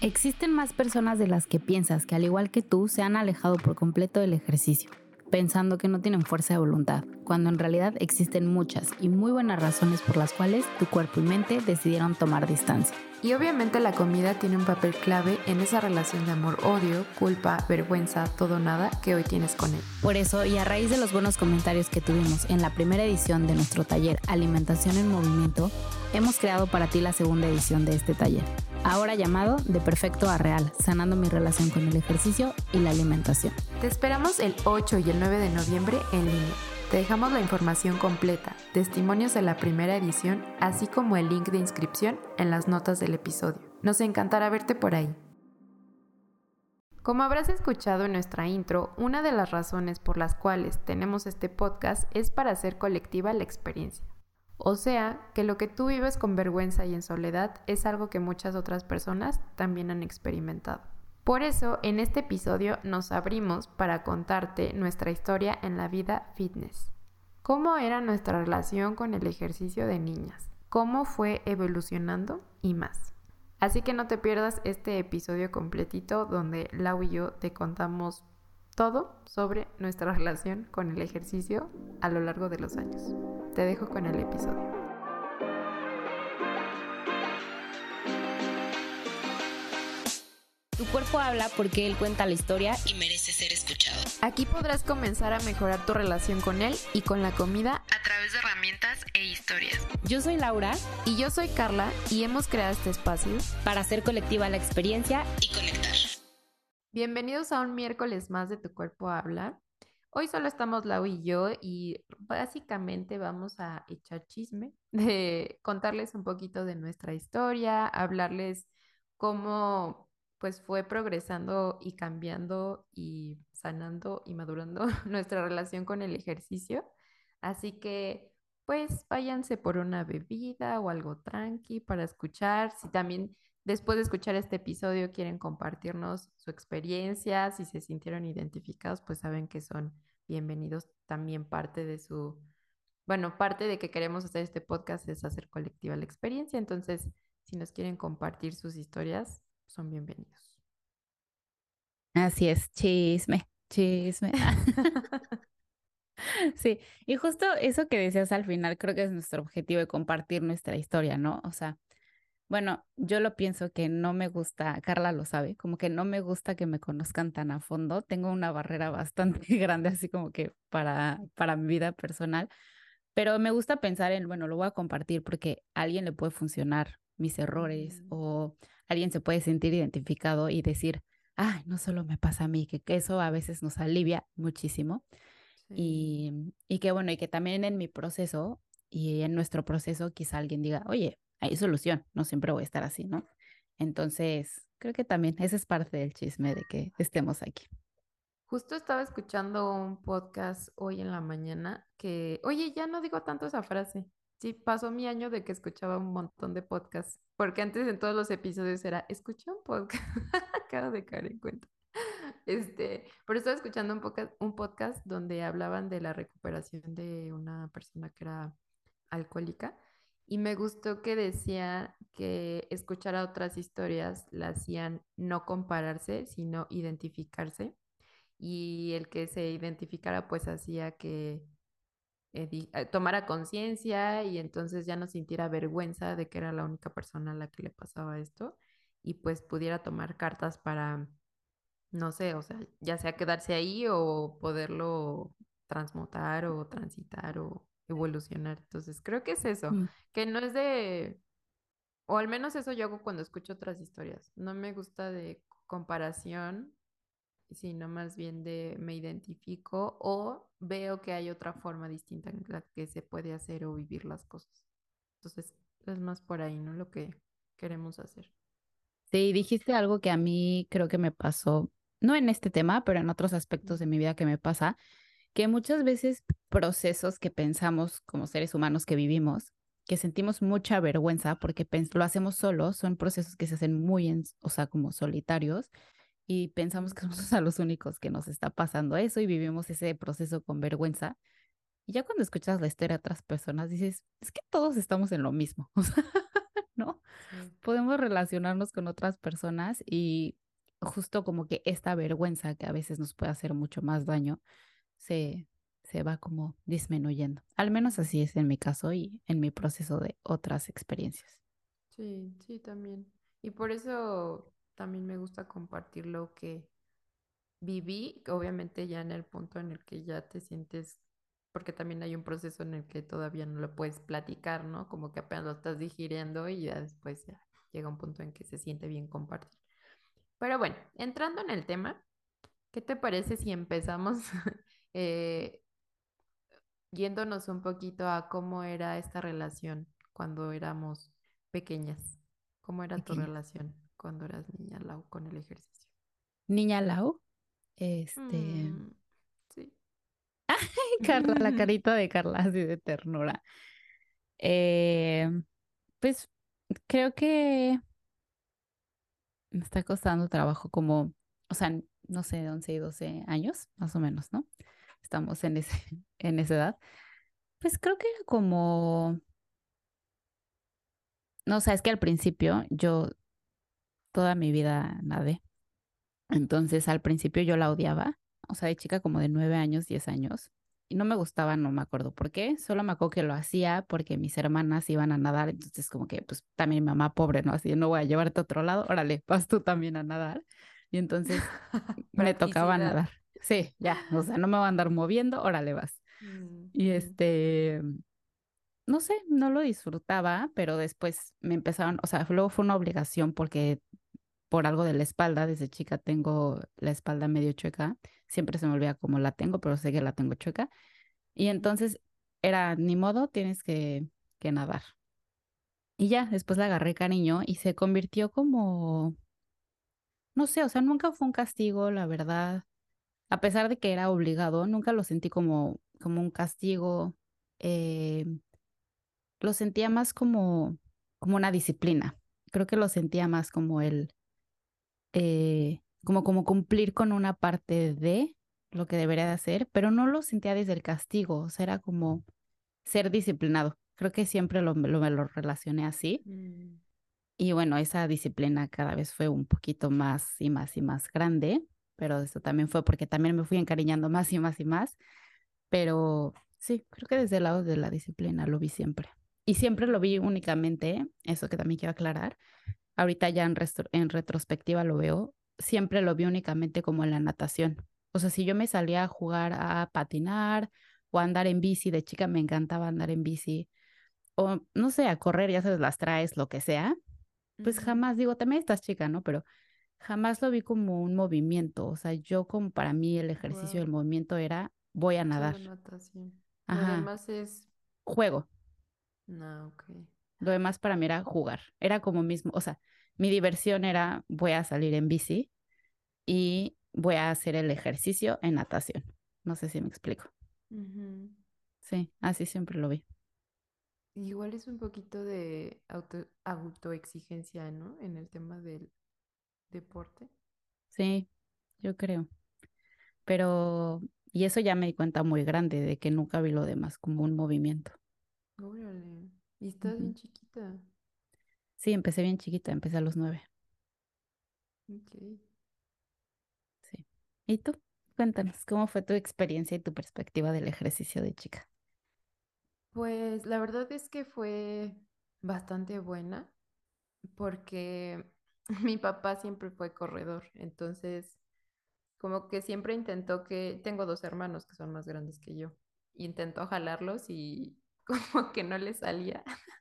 Existen más personas de las que piensas que al igual que tú se han alejado por completo del ejercicio, pensando que no tienen fuerza de voluntad, cuando en realidad existen muchas y muy buenas razones por las cuales tu cuerpo y mente decidieron tomar distancia. Y obviamente la comida tiene un papel clave en esa relación de amor-odio, culpa, vergüenza, todo nada que hoy tienes con él. Por eso, y a raíz de los buenos comentarios que tuvimos en la primera edición de nuestro taller Alimentación en Movimiento, hemos creado para ti la segunda edición de este taller, ahora llamado De Perfecto a Real, sanando mi relación con el ejercicio y la alimentación. Te esperamos el 8 y el 9 de noviembre en línea. Te dejamos la información completa, testimonios de la primera edición, así como el link de inscripción en las notas del episodio. Nos encantará verte por ahí. Como habrás escuchado en nuestra intro, una de las razones por las cuales tenemos este podcast es para hacer colectiva la experiencia. O sea, que lo que tú vives con vergüenza y en soledad es algo que muchas otras personas también han experimentado. Por eso, en este episodio nos abrimos para contarte nuestra historia en la vida fitness. ¿Cómo era nuestra relación con el ejercicio de niñas? ¿Cómo fue evolucionando? Y más. Así que no te pierdas este episodio completito donde Lau y yo te contamos todo sobre nuestra relación con el ejercicio a lo largo de los años. Te dejo con el episodio. Tu cuerpo habla porque él cuenta la historia y merece ser escuchado. Aquí podrás comenzar a mejorar tu relación con él y con la comida a través de herramientas e historias. Yo soy Laura y yo soy Carla y hemos creado este espacio para hacer colectiva la experiencia y conectar. Bienvenidos a un miércoles más de Tu cuerpo habla. Hoy solo estamos Lau y yo y básicamente vamos a echar chisme, de contarles un poquito de nuestra historia, hablarles cómo pues fue progresando y cambiando y sanando y madurando nuestra relación con el ejercicio. Así que pues váyanse por una bebida o algo tranqui para escuchar. Si también después de escuchar este episodio quieren compartirnos su experiencia, si se sintieron identificados, pues saben que son bienvenidos también parte de su, bueno, parte de que queremos hacer este podcast es hacer colectiva la experiencia. Entonces, si nos quieren compartir sus historias, son bienvenidos. Así es, chisme, chisme. sí, y justo eso que decías al final, creo que es nuestro objetivo de compartir nuestra historia, ¿no? O sea, bueno, yo lo pienso que no me gusta, Carla lo sabe, como que no me gusta que me conozcan tan a fondo. Tengo una barrera bastante grande, así como que para, para mi vida personal, pero me gusta pensar en, bueno, lo voy a compartir porque a alguien le puede funcionar mis errores mm. o alguien se puede sentir identificado y decir, ay, no solo me pasa a mí, que, eso a veces nos alivia muchísimo. Y, y que bueno, y que también en mi proceso y en nuestro proceso quizá alguien diga, oye, hay solución, no siempre voy a estar así, ¿no? Entonces, creo que también ese es parte del chisme de que estemos aquí. Justo estaba escuchando un podcast hoy en la mañana que, oye, ya no digo tanto esa frase, Sí, pasó mi año de que escuchaba un montón de podcasts, porque antes en todos los episodios era, escuché un podcast, acabo de caer en cuenta. Este, pero estaba escuchando un podcast, un podcast donde hablaban de la recuperación de una persona que era alcohólica y me gustó que decía que escuchar a otras historias la hacían no compararse, sino identificarse y el que se identificara pues hacía que tomara conciencia y entonces ya no sintiera vergüenza de que era la única persona a la que le pasaba esto y pues pudiera tomar cartas para, no sé, o sea, ya sea quedarse ahí o poderlo transmutar o transitar o evolucionar. Entonces, creo que es eso, mm. que no es de, o al menos eso yo hago cuando escucho otras historias. No me gusta de comparación sino más bien de me identifico o veo que hay otra forma distinta en la que se puede hacer o vivir las cosas. Entonces, es más por ahí, ¿no? Lo que queremos hacer. Sí, dijiste algo que a mí creo que me pasó, no en este tema, pero en otros aspectos de mi vida que me pasa, que muchas veces procesos que pensamos como seres humanos que vivimos, que sentimos mucha vergüenza porque lo hacemos solos, son procesos que se hacen muy, en, o sea, como solitarios y pensamos que somos a los únicos que nos está pasando eso y vivimos ese proceso con vergüenza. Y ya cuando escuchas la historia de otras personas dices, es que todos estamos en lo mismo. ¿no? Sí. Podemos relacionarnos con otras personas y justo como que esta vergüenza que a veces nos puede hacer mucho más daño se, se va como disminuyendo. Al menos así es en mi caso y en mi proceso de otras experiencias. Sí, sí, también. Y por eso también me gusta compartir lo que viví, obviamente ya en el punto en el que ya te sientes, porque también hay un proceso en el que todavía no lo puedes platicar, ¿no? Como que apenas lo estás digiriendo y ya después ya llega un punto en que se siente bien compartir. Pero bueno, entrando en el tema, ¿qué te parece si empezamos eh, yéndonos un poquito a cómo era esta relación cuando éramos pequeñas? ¿Cómo era tu relación cuando eras niña, Lau, con el ejercicio? Niña Lau, este, Mm, sí. Carla, la carita de Carla así de ternura. Eh, pues creo que me está costando trabajo como, o sea, no sé, 11 y 12 años, más o menos, ¿no? Estamos en ese, en esa edad. Pues creo que era como, no sé, es que al principio yo toda mi vida nadé. Entonces al principio yo la odiaba, o sea, de chica como de 9 años, 10 años. Y no me gustaba, no me acuerdo por qué, solo me acuerdo que lo hacía porque mis hermanas iban a nadar, entonces como que pues también mi mamá pobre, ¿no? Así, no voy a llevarte a otro lado, órale, vas tú también a nadar. Y entonces me tocaba nadar. Sí, ya, o sea, no me voy a andar moviendo, órale vas. Mm, Y este, no sé, no lo disfrutaba, pero después me empezaron, o sea, luego fue una obligación porque por algo de la espalda, desde chica tengo la espalda medio chueca, siempre se me olvida cómo la tengo, pero sé que la tengo chueca. Y entonces era, ni modo, tienes que, que nadar. Y ya, después le agarré cariño y se convirtió como, no sé, o sea, nunca fue un castigo, la verdad. A pesar de que era obligado, nunca lo sentí como, como un castigo. eh, lo sentía más como, como una disciplina. Creo que lo sentía más como el, eh, como, como cumplir con una parte de lo que debería de hacer, pero no lo sentía desde el castigo, o sea, era como ser disciplinado. Creo que siempre lo, lo, me lo relacioné así. mm, Y bueno, esa disciplina cada vez fue un poquito más y más y más grande, pero eso también fue porque también me fui encariñando más y más y más. Pero sí, creo que desde el lado de la disciplina lo vi siempre. Y siempre lo vi únicamente, eso que también quiero aclarar, ahorita ya en, retrospectiva lo veo, siempre lo vi únicamente como en la natación. O sea, si yo me salía a jugar a patinar o a andar en bici, de chica me encantaba andar en bici, o no sé, a correr, ya sabes, las traes, lo que sea, pues jamás, digo, también estás chica, ¿no? Pero jamás lo vi como un movimiento. O sea, yo como para mí el ejercicio del movimiento era, voy a nadar. natación. Ajá, demás es... juego. No, ok. Lo demás para mí era jugar. Era como mismo, o sea, mi diversión era voy a salir en bici y voy a hacer el ejercicio en natación. No sé si me explico. Sí, así siempre lo vi. Igual es un poquito de auto, autoexigencia, ¿no? En el tema del deporte. Sí, yo creo. Pero, y eso ya me di cuenta muy grande de que nunca vi lo demás como un movimiento. Órale. Y estás Ujú. bien chiquita. Sí, empecé bien chiquita, empecé a los nueve. Ok. Sí. ¿Y tú? Cuéntanos, ¿cómo fue tu experiencia y tu perspectiva del ejercicio de chica? Pues la verdad es que fue bastante buena porque mi papá siempre fue corredor, entonces como que siempre intentó que, tengo dos hermanos que son más grandes que yo, intentó jalarlos y como que no le salía.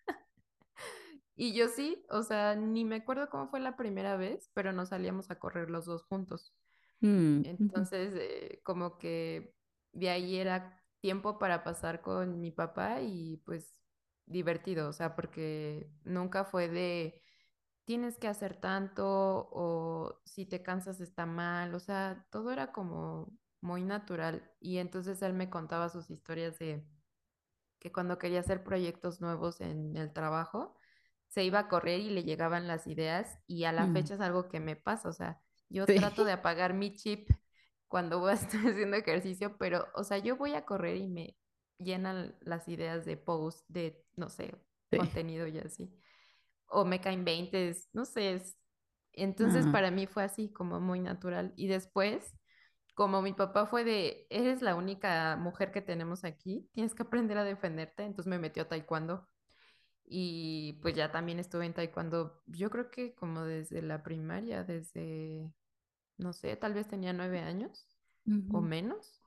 Y yo sí, o sea, ni me acuerdo cómo fue la primera vez, pero nos salíamos a correr los dos juntos. Mm, Entonces, eh, como que de ahí era tiempo para pasar con mi papá y pues divertido, o sea, porque nunca fue de tienes que hacer tanto o si te cansas está mal, o sea, todo era como muy natural. Y entonces él me contaba sus historias de que cuando quería hacer proyectos nuevos en el trabajo, se iba a correr y le llegaban las ideas y a la mm. fecha es algo que me pasa, o sea, yo Sí, trato de apagar mi chip cuando voy a estar haciendo ejercicio, pero, o sea, yo voy a correr y me llenan las ideas de post, de, no sé, sí. contenido y así. o me caen 20, no sé. es- Entonces para mí fue así como muy natural. Y después, como mi papá fue de, eres la única mujer que tenemos aquí, tienes que aprender a defenderte, entonces me metió a taekwondo. Y pues ya también estuve en taekwondo, yo creo que como desde la primaria, desde, no sé, tal vez tenía nueve años o menos.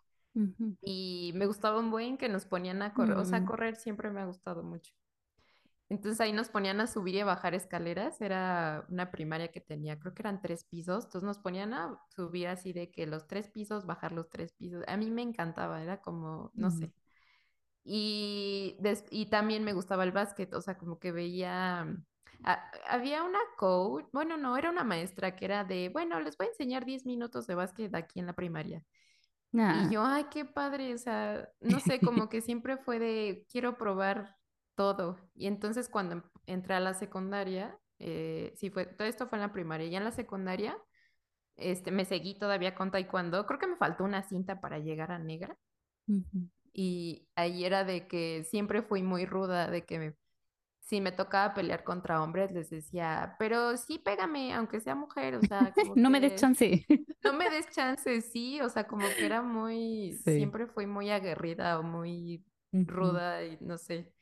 Y me gustaba un buen que nos ponían a correr, o sea, mm, correr siempre me ha gustado mucho. Entonces ahí nos ponían a subir y a bajar escaleras, era una primaria que tenía, creo que eran tres pisos, entonces nos ponían a subir así de que los tres pisos, bajar los tres pisos. A mí me encantaba, era como, no mm. sé. Y, des- y también me gustaba el básquet, o sea, como que veía, mm, a- había una coach, bueno, no, era una maestra que era de, bueno, les voy a enseñar 10 minutos de básquet aquí en la primaria. Y Ah, yo, ay, qué padre, o sea, no sé, como que siempre fue de, quiero probar todo. Y entonces cuando em- entré a la secundaria, eh, sí fue, todo esto fue en la primaria, ya en la secundaria, este, me seguí todavía con taekwondo, creo que me faltó una cinta para llegar a negra. Y ahí era de que siempre fui muy ruda, de que me- si me tocaba pelear contra hombres, les decía, pero sí pégame, aunque sea mujer, o sea, como No me des chance. no me des chance, sí, o sea, como que era muy, Sí. siempre fui muy aguerrida o muy ruda y no sé.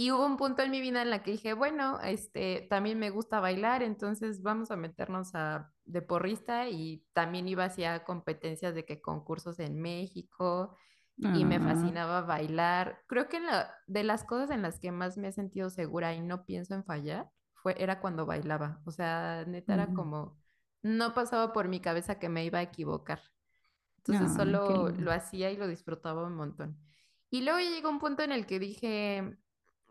Y hubo un punto en mi vida en la que dije, bueno, este, también me gusta bailar, entonces vamos a meternos a de porrista y también iba hacia competencias de que concursos en México y me ah, fascinaba bailar. Creo que la, de las cosas en las que más me he sentido segura y no pienso en fallar fue era cuando bailaba. O sea, neta era ujú. como no pasaba por mi cabeza que me iba a equivocar. Entonces Ay, qué solo lo hacía y lo disfrutaba un montón. Y luego llegó un punto en el que dije,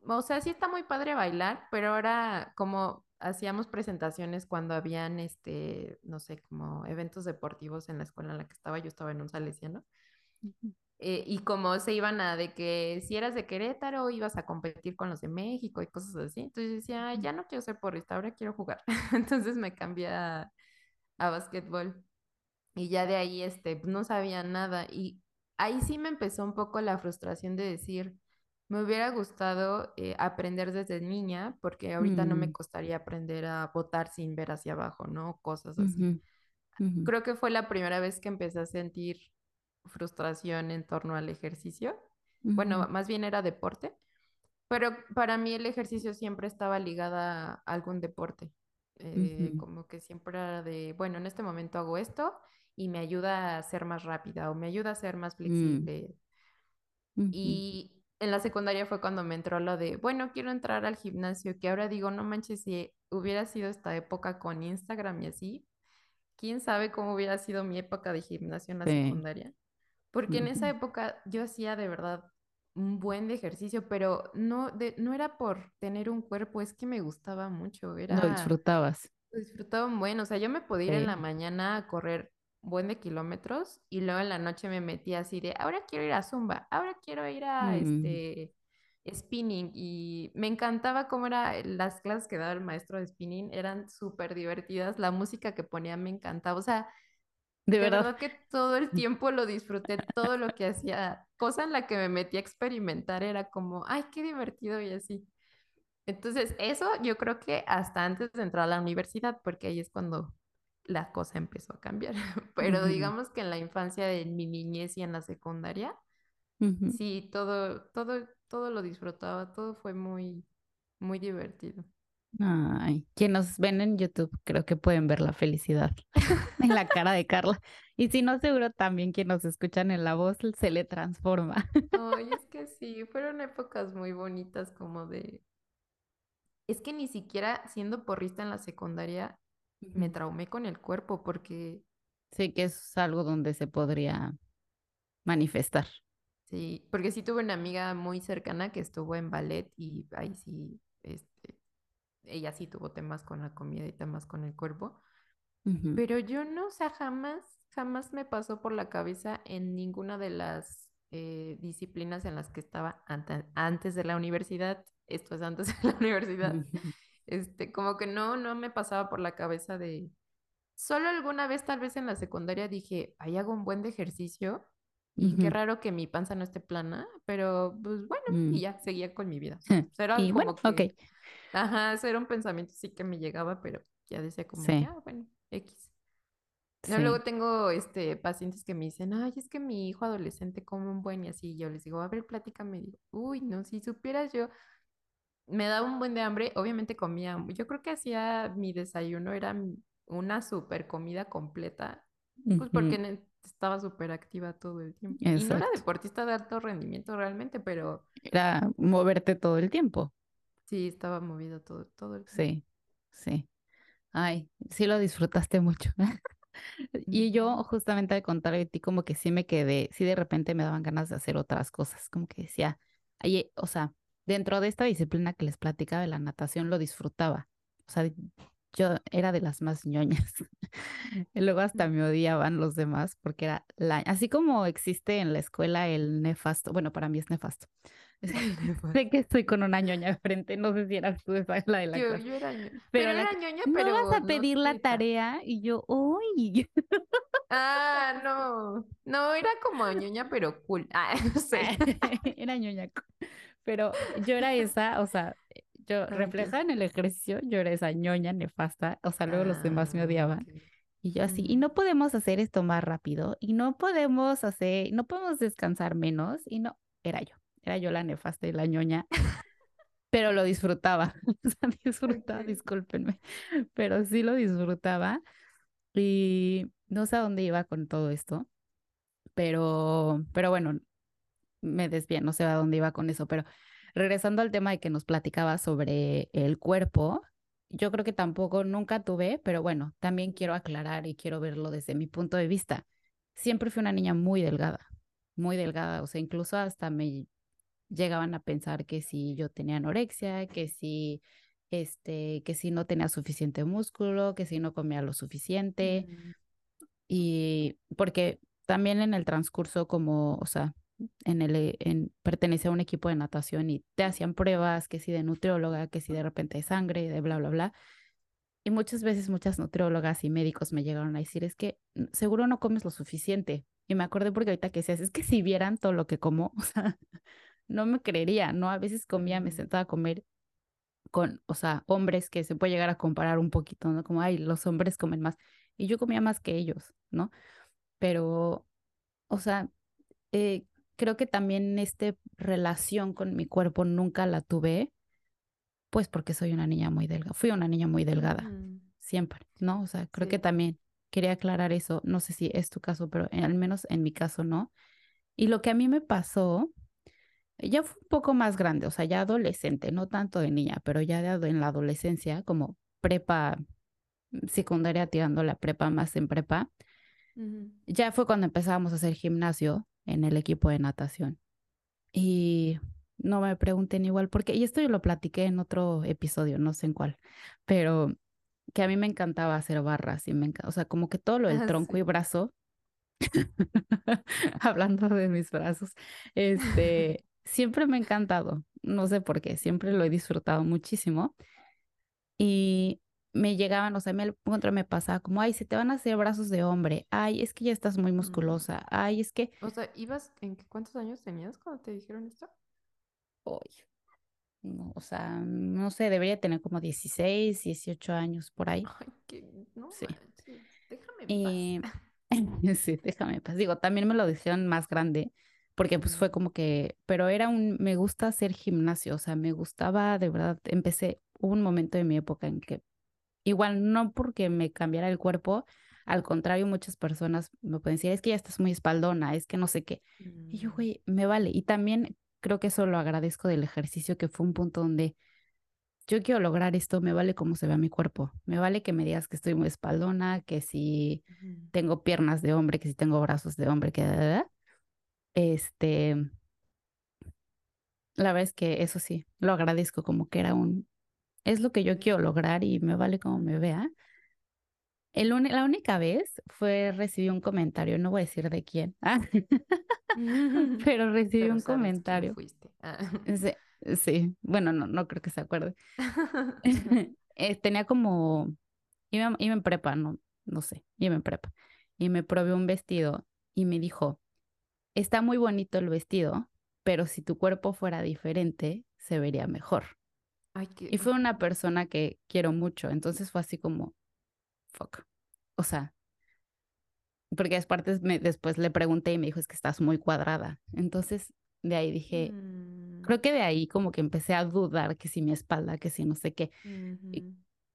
o sea, sí está muy padre bailar, pero ahora como hacíamos presentaciones cuando habían, este, no sé, como eventos deportivos en la escuela en la que estaba, yo estaba en un salesiano, eh, y como se iban a de que si eras de Querétaro ibas a competir con los de México y cosas así, entonces yo decía, "Ay, ujú, ya no quiero ser porrista, ahora quiero jugar. Entonces me cambié a, a básquetbol. Y ya de ahí, este, no sabía nada. Y ahí sí me empezó un poco la frustración de decir, me hubiera gustado eh, aprender desde niña, porque ahorita no me mm, costaría aprender a botar sin ver hacia abajo, ¿no? Cosas así. Creo que fue la primera vez que empecé a sentir frustración en torno al ejercicio. Bueno, más bien era deporte, pero para mí el ejercicio siempre estaba ligada a algún deporte. Eh, como que siempre era de, bueno, en este momento hago esto y me ayuda a ser más rápida o me ayuda a ser más mm, flexible. Y en la secundaria fue cuando me entró lo de, bueno, quiero entrar al gimnasio, que ahora digo, no manches, si hubiera sido esta época con Instagram y así, quién sabe cómo hubiera sido mi época de gimnasio en la Sí. secundaria. Porque en esa época yo hacía de verdad un buen de ejercicio, pero no, de, no era por tener un cuerpo, es que me gustaba mucho, Lo era, disfrutabas. lo disfraba un buen, o sea, yo me podía ir en la mañana a correr buen de kilómetros y luego en la noche me metía así de, ahora quiero ir a Zumba, ahora quiero ir a Mm, este spinning y me encantaba cómo era las clases que daba el maestro de spinning, eran súper divertidas, la música que ponía me encantaba, o sea, De de verdad. verdad que todo el tiempo lo disfruté, todo lo que hacía, cosa en la que me metí a experimentar era como, ay, qué divertido y así. Entonces, eso yo creo que hasta antes de entrar a la universidad, porque ahí es cuando la cosa empezó a cambiar. Pero digamos que en la infancia, de mi niñez y en la secundaria, sí, todo, todo, todo lo disfrutaba, todo fue muy, muy divertido. Ay, quienes nos ven en YouTube creo que pueden ver la felicidad en la cara de Carla. Y si no, seguro también quienes nos escuchan en la voz se le transforma. Ay, es que sí, fueron épocas muy bonitas como de Es que ni siquiera siendo porrista en la secundaria me traumé con el cuerpo porque Sí que es algo donde se podría manifestar. sí, porque sí tuve una amiga muy cercana que estuvo en ballet y ahí sí, este, ella sí tuvo temas con la comida y temas con el cuerpo, pero yo no, o sea, jamás, jamás me pasó por la cabeza en ninguna de las eh, disciplinas en las que estaba ante- antes de la universidad, esto es antes de la universidad, este, como que no, no me pasaba por la cabeza de Solo alguna vez, tal vez en la secundaria, dije, ahí hago un buen de ejercicio y qué ujú, raro que mi panza no esté plana, pero pues bueno, y mm. ya, seguía con mi vida. Era Y bueno, como ok. que Ajá, eso era un pensamiento sí que me llegaba, pero ya decía como, Sí, ya, bueno, X. No, sí. luego tengo este pacientes que me dicen, ay, es que mi hijo adolescente come un buen y así. Y yo les digo, a ver, platícame. Y digo, uy, no, si supieras yo, me daba un buen de hambre, obviamente comía. Yo creo que hacía mi desayuno, era una super comida completa, pues porque ne- estaba súper activa todo el tiempo. Y no era deportista de alto rendimiento realmente, pero Era moverte todo el tiempo. sí, estaba movida todo, todo el tiempo. Sí, sí. Ay, sí lo disfrutaste mucho. Y yo justamente al contrario de ti, como que sí me quedé, sí de repente me daban ganas de hacer otras cosas, como que decía, ay, o sea, dentro de esta disciplina que les platicaba de la natación, lo disfrutaba. O sea, yo era de las más ñoñas. Y luego hasta me odiaban los demás porque era la, así como existe en la escuela el nefasto, bueno, para mí es nefasto. Sé que estoy con una ñoña frente, no sé si eras tú esa la de la Yo, clase, yo era ñoña, pero pero la era ñoña, no vas pero a no pedir la teta. tarea y yo, uy. Ah, no. No, era como ñoña, pero cool. Ah, no sé. Era ñoñaco. Pero yo era esa, o sea, yo Ay, Dios. reflejada en el ejercicio, yo era esa ñoña nefasta, o sea, luego los demás me Ah, odiaban. ok. Y yo así, y Mm. no podemos hacer esto más rápido, y no podemos hacer, no podemos descansar menos, y no, era yo, era yo la nefasta y la ñoña, pero lo disfrutaba, o sea, disfrutaba, Ok. discúlpenme, pero sí lo disfrutaba, y no sé a dónde iba con todo esto, pero, pero bueno, me desvié, no sé a dónde iba con eso, pero regresando al tema de que nos platicaba sobre el cuerpo, yo creo que tampoco nunca tuve, pero bueno, también quiero aclarar y quiero verlo desde mi punto de vista. Siempre fui una niña muy delgada, muy delgada, o sea, incluso hasta me llegaban a pensar que si yo tenía anorexia, que si este, que si no tenía suficiente músculo, que si no comía lo suficiente Mm, y porque también en el transcurso como, o sea, en el, eh, en, pertenecía a un equipo de natación y te hacían pruebas, que si de nutrióloga, que si de repente de sangre, de bla, bla, bla. Y muchas veces muchas nutriólogas y médicos me llegaron a decir, es que mm, seguro no comes lo suficiente. Y me acordé porque ahorita que decías, es que si vieran todo lo que como, o sea, no me creería, ¿no? A veces comía, me mm, sentaba a comer con, o sea, hombres que se puede llegar a comparar un poquito, ¿no? Como, ay, los hombres comen más. Y yo comía más que ellos, ¿no? Pero, o sea, eh, creo que también esta relación con mi cuerpo nunca la tuve, pues porque soy una niña muy delgada. Fui una niña muy delgada, ujú, siempre, ¿no? O sea, creo que también quería aclarar eso. No sé si es tu caso, pero en- al menos en mi caso no. Y lo que a mí me pasó, ya fue un poco más grande, o sea, ya adolescente, no tanto de niña, pero ya de en la adolescencia, como prepa, secundaria tirando la prepa más en prepa, ya fue cuando empezábamos a hacer gimnasio en el equipo de natación. Y no me pregunten igual por qué, y esto yo lo platiqué en otro episodio, no sé en cuál, pero que a mí me encantaba hacer barras y me encanta, o sea, como que todo lo del Ah, tronco y sí. brazo, hablando de mis brazos, este, siempre me ha encantado, no sé por qué, siempre lo he disfrutado muchísimo y me llegaban, o sea, me encontré me pasaba como, ay, se te van a hacer brazos de hombre, ay, es que ya estás muy musculosa, ay, es que, O sea, ¿ibas en qué- cuántos años tenías cuando te dijeron esto? No, o sea, no sé, debería tener como 16, 18 años por ahí. Ay, que no Sí. déjame en paz. Y sí, déjame, pues digo, también me lo dijeron más grande, porque pues fue como que, pero era un, me gusta hacer gimnasio, o sea, me gustaba, de verdad, empecé, hubo un momento de mi época en que, igual no porque me cambiara el cuerpo, al contrario, muchas personas me pueden decir, es que ya estás muy espaldona, es que no sé qué. Y yo, mm, güey, me vale. Y también creo que eso lo agradezco del ejercicio, que fue un punto donde yo quiero lograr esto, me vale cómo se vea mi cuerpo, me vale que me digas que estoy muy espaldona, que si tengo piernas de hombre, que si tengo brazos de hombre, que da, da, da. este, la verdad es que eso sí, lo agradezco como que era un, es lo que yo quiero lograr y me vale cómo me vea. El la única vez fue recibí un comentario, no voy a decir de quién, ah, pero recibí Pero un comentario. fuiste. Ah. Sí, sí, bueno, no, no creo que se acuerde. Eh, tenía como, iba, iba en prepa, no, no sé, iba en prepa. Y me probé un vestido y me dijo, está muy bonito el vestido, pero si tu cuerpo fuera diferente, se vería mejor. Ay, qué... Y fue una persona que quiero mucho, entonces fue así como, fuck. O sea, porque después, me, después le pregunté y me dijo, es que estás muy cuadrada. Entonces, de ahí dije, Mm, creo que de ahí como que empecé a dudar que si mi espalda, que si no sé qué, y-.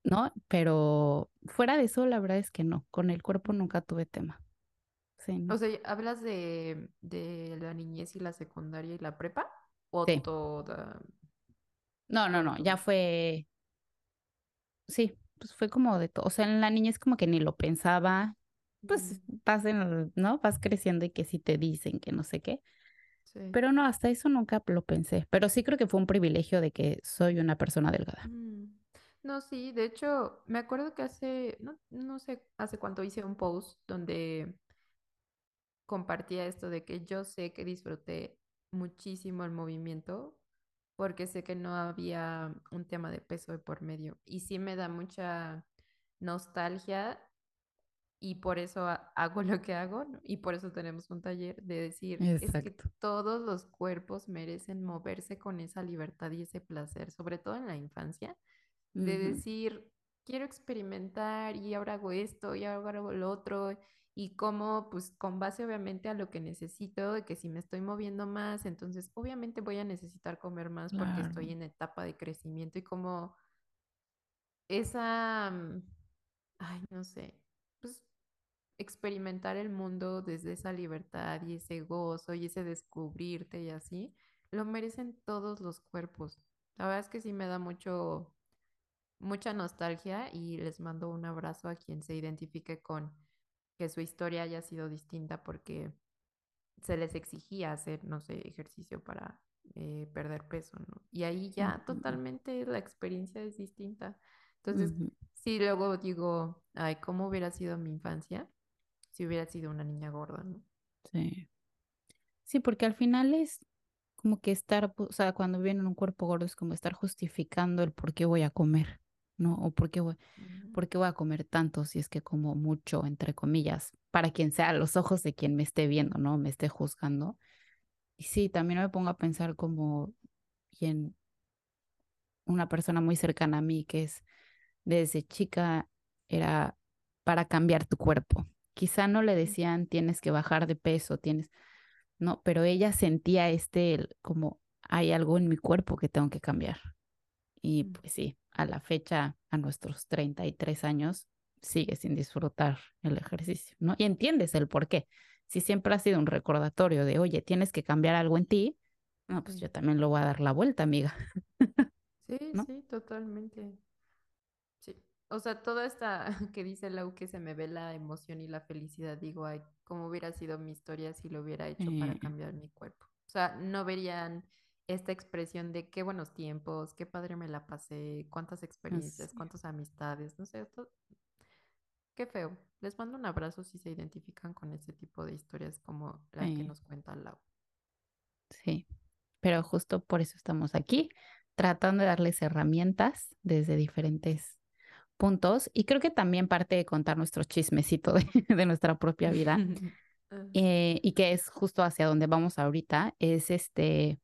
¿no? Pero fuera de eso, la verdad es que no, con el cuerpo nunca tuve tema. Sí, O sea, ¿hablas de, de la niñez y la secundaria y la prepa? ¿O Sí. toda, No, no, no, ya fue, sí, pues fue como de todo. O sea, en la niñez como que ni lo pensaba, pues vas en, ¿no? Vas creciendo y que si te dicen que no sé qué. sí. Pero no, hasta eso nunca lo pensé. Pero sí creo que fue un privilegio de que soy una persona delgada. Mm. No, sí, de hecho, me acuerdo que hace, no, no sé, hace cuánto hice un post donde compartía esto de que yo sé que disfruté muchísimo el movimiento porque sé que no había un tema de peso de por medio. Y sí me da mucha nostalgia y por eso ha- hago lo que hago, ¿no? Y por eso tenemos un taller de decir, es que todos los cuerpos merecen moverse con esa libertad y ese placer, sobre todo en la infancia, de decir, quiero experimentar y ahora hago esto y ahora hago lo otro. Y cómo, pues con base obviamente a lo que necesito, de que si me estoy moviendo más, entonces obviamente voy a necesitar comer más porque estoy en etapa de crecimiento y como esa, mm, ay, no sé, pues experimentar el mundo desde esa libertad y ese gozo y ese descubrirte y así, lo merecen todos los cuerpos. La verdad es que sí me da mucho, mucha nostalgia y les mando un abrazo a quien se identifique con que su historia haya sido distinta porque se les exigía hacer, no sé, ejercicio para eh, perder peso, ¿no? Y ahí ya Ujú, totalmente la experiencia es distinta. Entonces, sí, luego digo, ay, ¿cómo hubiera sido mi infancia si hubiera sido una niña gorda, ¿no? Sí. Sí, porque al final es como que estar, o sea, cuando viene en un cuerpo gordo es como estar justificando el por qué voy a comer, ¿no? O por qué voy, por qué voy a comer tanto si es que como mucho, entre comillas, para quien sea, a los ojos de quien me esté viendo, ¿no? Me esté juzgando. Y sí, también me pongo a pensar como, en una persona muy cercana a mí que es desde chica era para cambiar tu cuerpo. Quizá no le decían tienes que bajar de peso, tienes, no, pero ella sentía este como hay algo en mi cuerpo que tengo que cambiar. Y pues sí, a la fecha, a nuestros 33 años, sigue sin disfrutar el ejercicio, ¿no? Y entiendes el por qué. Si siempre ha sido un recordatorio de, oye, tienes que cambiar algo en ti, no, pues yo también lo voy a dar la vuelta, amiga, Sí, ¿no? sí, totalmente. Sí. O sea, toda esta que dice Lau que se me ve la emoción y la felicidad, digo, ay, cómo hubiera sido mi historia si lo hubiera hecho para Eh, cambiar mi cuerpo. O sea, no verían esta expresión de qué buenos tiempos, qué padre me la pasé, cuántas experiencias, así, cuántas amistades, no sé, to- qué feo. Les mando un abrazo si se identifican con este tipo de historias como la que nos cuenta Lau. sí. Pero justo por eso estamos aquí, tratando de darles herramientas desde diferentes puntos. Y creo que también parte de contar nuestro chismecito de, de nuestra propia vida Ah, eh, y que es justo hacia donde vamos ahorita, es este,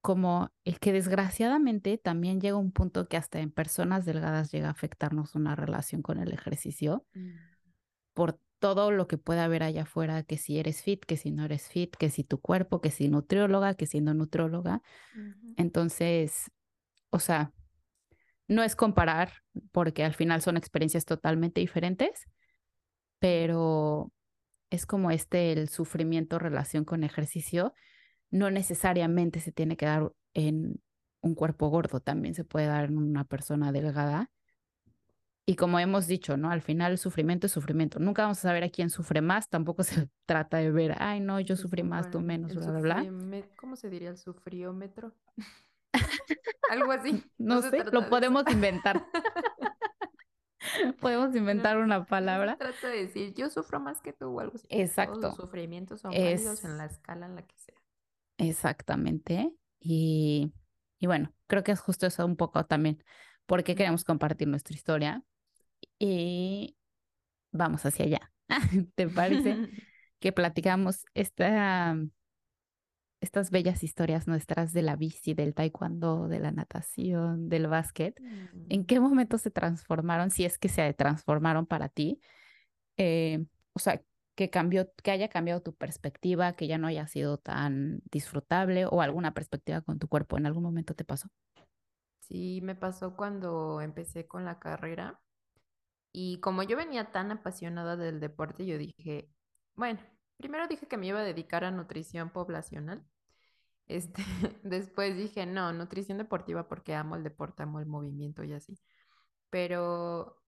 como el que desgraciadamente también llega un punto que hasta en personas delgadas llega a afectarnos una relación con el ejercicio mm, por todo lo que pueda haber allá afuera, que si eres fit, que si no eres fit, que si tu cuerpo, que si nutrióloga, que si no nutrióloga. Entonces, o sea, no es comparar porque al final son experiencias totalmente diferentes, pero es como este el sufrimiento relación con ejercicio no necesariamente se tiene que dar en un cuerpo gordo, también se puede dar en una persona delgada. Y como hemos dicho, ¿no? Al final el sufrimiento es sufrimiento. Nunca vamos a saber a quién sufre más, tampoco se trata de ver, ay, no, yo sufrí más, tú menos, bla, bla, bla. ¿cómo se diría el sufriómetro? Algo así. No sé, lo eso. podemos inventar. podemos No, inventar una no se palabra. trata de decir yo sufro más que tú o algo así. Todos los Exacto. sufrimientos son válidos en Es la escala en la que sea. Exactamente. Y, y bueno, creo que es justo eso un poco también, porque queremos compartir nuestra historia y vamos hacia allá. ¿Te parece que platicamos esta, estas bellas historias nuestras de la bici, del taekwondo, de la natación, del básquet, ¿en Mm. qué momento se transformaron, si es que se transformaron para ti? Eh, o sea, que cambió, que haya cambiado tu perspectiva, que ya no haya sido tan disfrutable o alguna perspectiva con tu cuerpo, ¿en algún momento te pasó? Sí, me pasó cuando empecé con la carrera y como yo venía tan apasionada del deporte, yo dije, bueno, primero dije que me iba a dedicar a nutrición poblacional. Este, después dije, no, nutrición deportiva porque amo el deporte, amo el movimiento y así. Pero,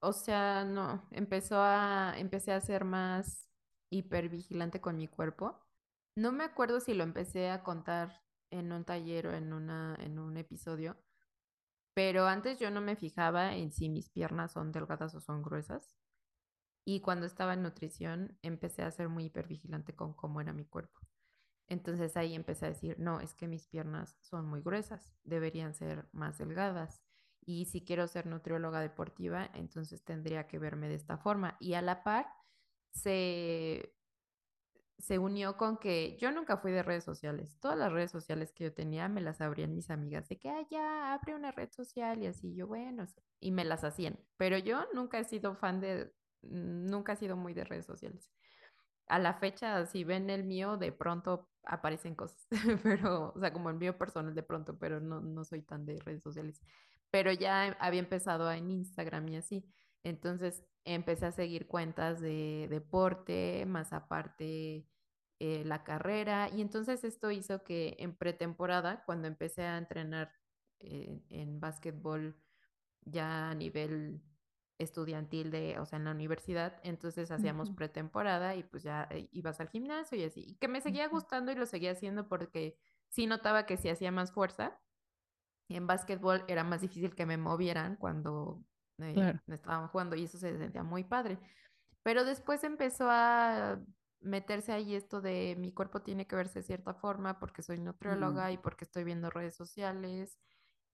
o sea, no, empezó a, empecé a ser más hipervigilante con mi cuerpo. No me acuerdo si lo empecé a contar en un taller o en una, en un episodio, pero antes yo no me fijaba en si mis piernas son delgadas o son gruesas. Y cuando estaba en nutrición, empecé a ser muy hipervigilante con cómo era mi cuerpo. Entonces ahí empecé a decir, no, es que mis piernas son muy gruesas, deberían ser más delgadas. Y si quiero ser nutrióloga deportiva, entonces tendría que verme de esta forma. Y a la par, se, se unió con que yo nunca fui de redes sociales. Todas las redes sociales que yo tenía me las abrían mis amigas de que, ah, ya, abre una red social y así. Yo, bueno, sí", y me las hacían. Pero yo nunca he sido fan de, nunca he sido muy de redes sociales a la fecha, si ven el mío, de pronto aparecen cosas, pero, o sea, como el mío personal de pronto, pero no, no soy tan de redes sociales. Pero ya había empezado en Instagram y así. Entonces empecé a seguir cuentas de deporte, más aparte eh, la carrera. Y entonces esto hizo que en pretemporada, cuando empecé a entrenar eh, en básquetbol ya a nivel estudiantil de, o sea, en la universidad, entonces hacíamos pretemporada y pues ya eh, ibas al gimnasio y así, y que me seguía gustando y lo seguía haciendo porque sí notaba que si hacía más fuerza, en básquetbol era más difícil que me movieran cuando eh, Claro. estaban jugando y eso se sentía muy padre. Pero después empezó a meterse ahí esto de mi cuerpo tiene que verse de cierta forma porque soy Mm, nutrióloga y porque estoy viendo redes sociales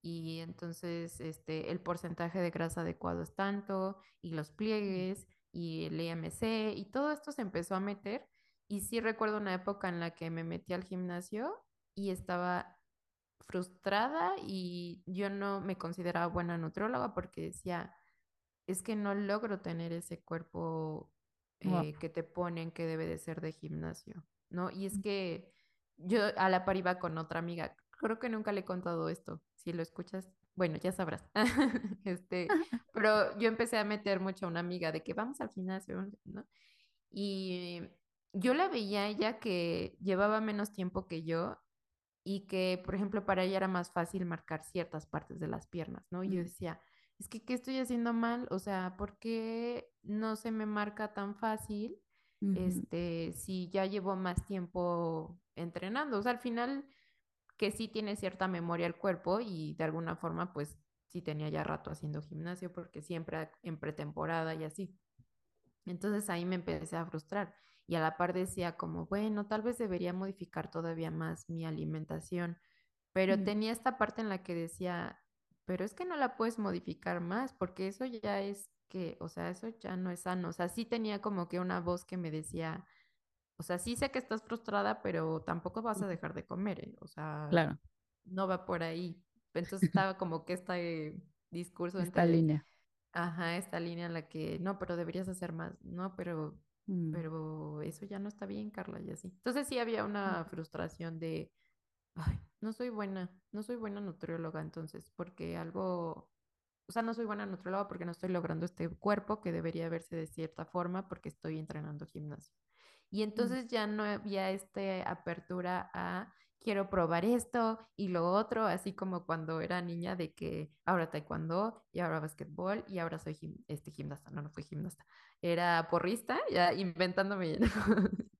y entonces este, el porcentaje de grasa adecuado es tanto y los mm, pliegues y el IMC y todo esto se empezó a meter y sí recuerdo una época en la que me metí al gimnasio y estaba frustrada y yo no me consideraba buena nutrióloga porque decía, es que no logro tener ese cuerpo wow. eh, que te ponen que debe de ser de gimnasio, ¿no? Y es que yo a la par iba con otra amiga, creo que nunca le he contado esto, si lo escuchas, bueno, ya sabrás, este, pero yo empecé a meter mucho a una amiga de que vamos al gimnasio, ¿no? Y yo la veía a ella que llevaba menos tiempo que yo y que, por ejemplo, para ella era más fácil marcar ciertas partes de las piernas, ¿no? Y yo decía, es que, ¿qué estoy haciendo mal? O sea, ¿por qué no se me marca tan fácil? Este, si ya llevo más tiempo entrenando. O sea, al final que sí tiene cierta memoria el cuerpo y de alguna forma, pues sí tenía ya rato haciendo gimnasio porque siempre en pretemporada y así. Entonces ahí me empecé a frustrar y a la par decía como, bueno, tal vez debería modificar todavía más mi alimentación, pero mm, tenía esta parte en la que decía, pero es que no la puedes modificar más porque eso ya es que, o sea, eso ya no es sano, o sea, sí tenía como que una voz que me decía, o sea, sí sé que estás frustrada, pero tampoco vas a dejar de comer, ¿eh? O sea, Claro, no va por ahí. Entonces estaba como que este discurso esta entre línea. Ajá, esta línea en la que, no, pero deberías hacer más, no, pero, Mm, pero eso ya no está bien, Carla, y así. Entonces sí había una ujú, frustración de, ay, no soy buena, no soy buena nutrióloga entonces, porque algo, o sea, no soy buena nutrióloga porque no estoy logrando este cuerpo que debería verse de cierta forma porque estoy entrenando gimnasio. Y mm, entonces ya no había esta apertura a quiero probar esto y lo otro, así como cuando era niña de que ahora taekwondo y ahora basquetbol y ahora soy gim- este gimnasta, no, no fui gimnasta, era porrista, ya inventándome.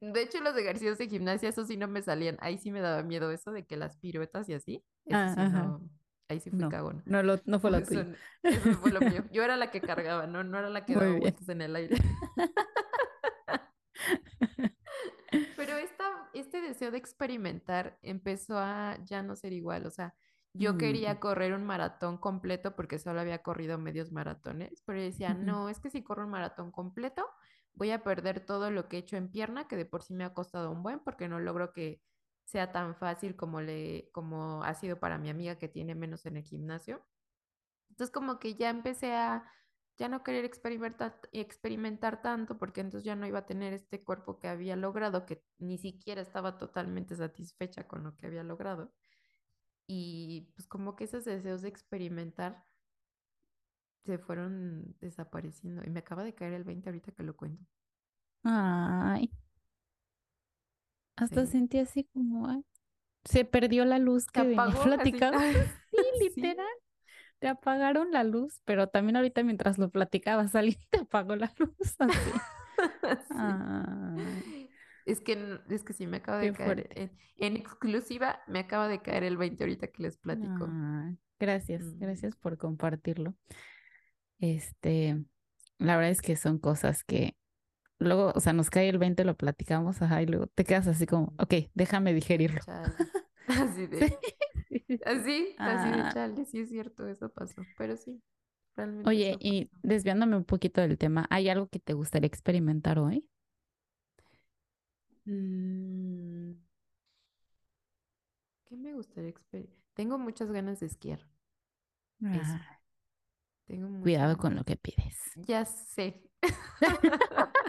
De hecho, los ejercicios de gimnasia, eso sí no me salían. Ahí sí me daba miedo eso de que las piruetas y así. Eso Ah, sí ajá. no, ahí sí fui No, cagona. no, lo, no fue lo Eso, tuyo. eso fue lo mío. Yo era la que cargaba, no, no era la que daba Muy bien. vueltas en el aire. Pero esta, este deseo de experimentar empezó a ya no ser igual. O sea, Yo Mm, quería correr un maratón completo porque solo había corrido medios maratones, pero decía, no, es que si corro un maratón completo, voy a perder todo lo que he hecho en pierna, que de por sí me ha costado un buen, porque no logro que sea tan fácil como le, como ha sido para mi amiga que tiene menos en el gimnasio. Entonces como que ya empecé a ya no querer experimentar, experimentar tanto porque entonces ya no iba a tener este cuerpo que había logrado, que ni siquiera estaba totalmente satisfecha con lo que había logrado. Y pues como que esos deseos de experimentar se fueron desapareciendo. Y me acaba de caer el 20 ahorita que lo cuento. Ay, hasta Sí. sentí así como, ay, se perdió la luz que venía apagó platicando. Sí, Sí. Te apagaron la luz, pero también ahorita mientras lo platicabas, alguien te apagó la luz así. Sí. Ay, Es que, es que sí, me acaba de qué caer. En, en exclusiva, me acaba de caer el 20 ahorita que les platico. Ay, gracias, Mm, gracias por compartirlo. Este, la verdad es que son cosas que luego, o sea, nos cae el 20, lo platicamos, ajá, y luego te quedas así como, ok, déjame digerirlo. Chale. Así Sí, de, sí. así, así de Ah, chale, sí es cierto, eso pasó. Pero sí, realmente oye, y desviándome un poquito del tema, ¿hay algo que te gustaría experimentar hoy? Mm, ¿qué me gustaría experimentar? Tengo muchas ganas de esquiar. Eso, Ah, tengo muchas cuidado con lo que pides. Ya sé.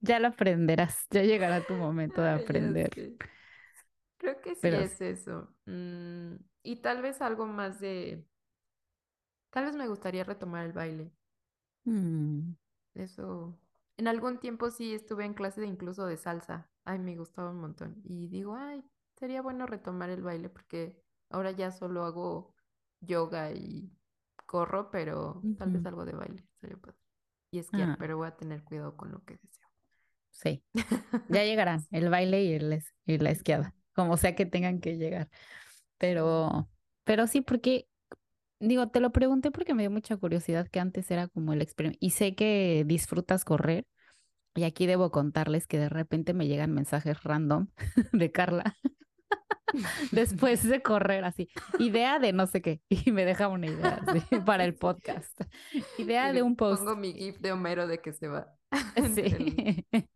Ya lo aprenderás, ya llegará tu momento de aprender. Creo que sí Pero, es eso. Mm, y tal vez algo más de, tal vez me gustaría retomar el baile. mm, Eso, en algún tiempo sí estuve en clase de incluso de salsa. Ay, me gustaba un montón. Y digo, ay, sería bueno retomar el baile porque ahora ya solo hago yoga y corro, pero tal vez algo de baile sería padre. Y esquiar, Ah, pero voy a tener cuidado con lo que deseo. sí, ya llegarán el baile y, el, es- y la esquiada, como sea que tengan que llegar. Pero, pero sí, porque, digo, te lo pregunté porque me dio mucha curiosidad que antes era como el experimento. Y sé que disfrutas correr. Y aquí debo contarles que de repente me llegan mensajes random de Carla después de correr así, idea de no sé qué, y me deja una idea así, para el podcast, idea de un post. pongo mi GIF de Homero de que se va. Sí.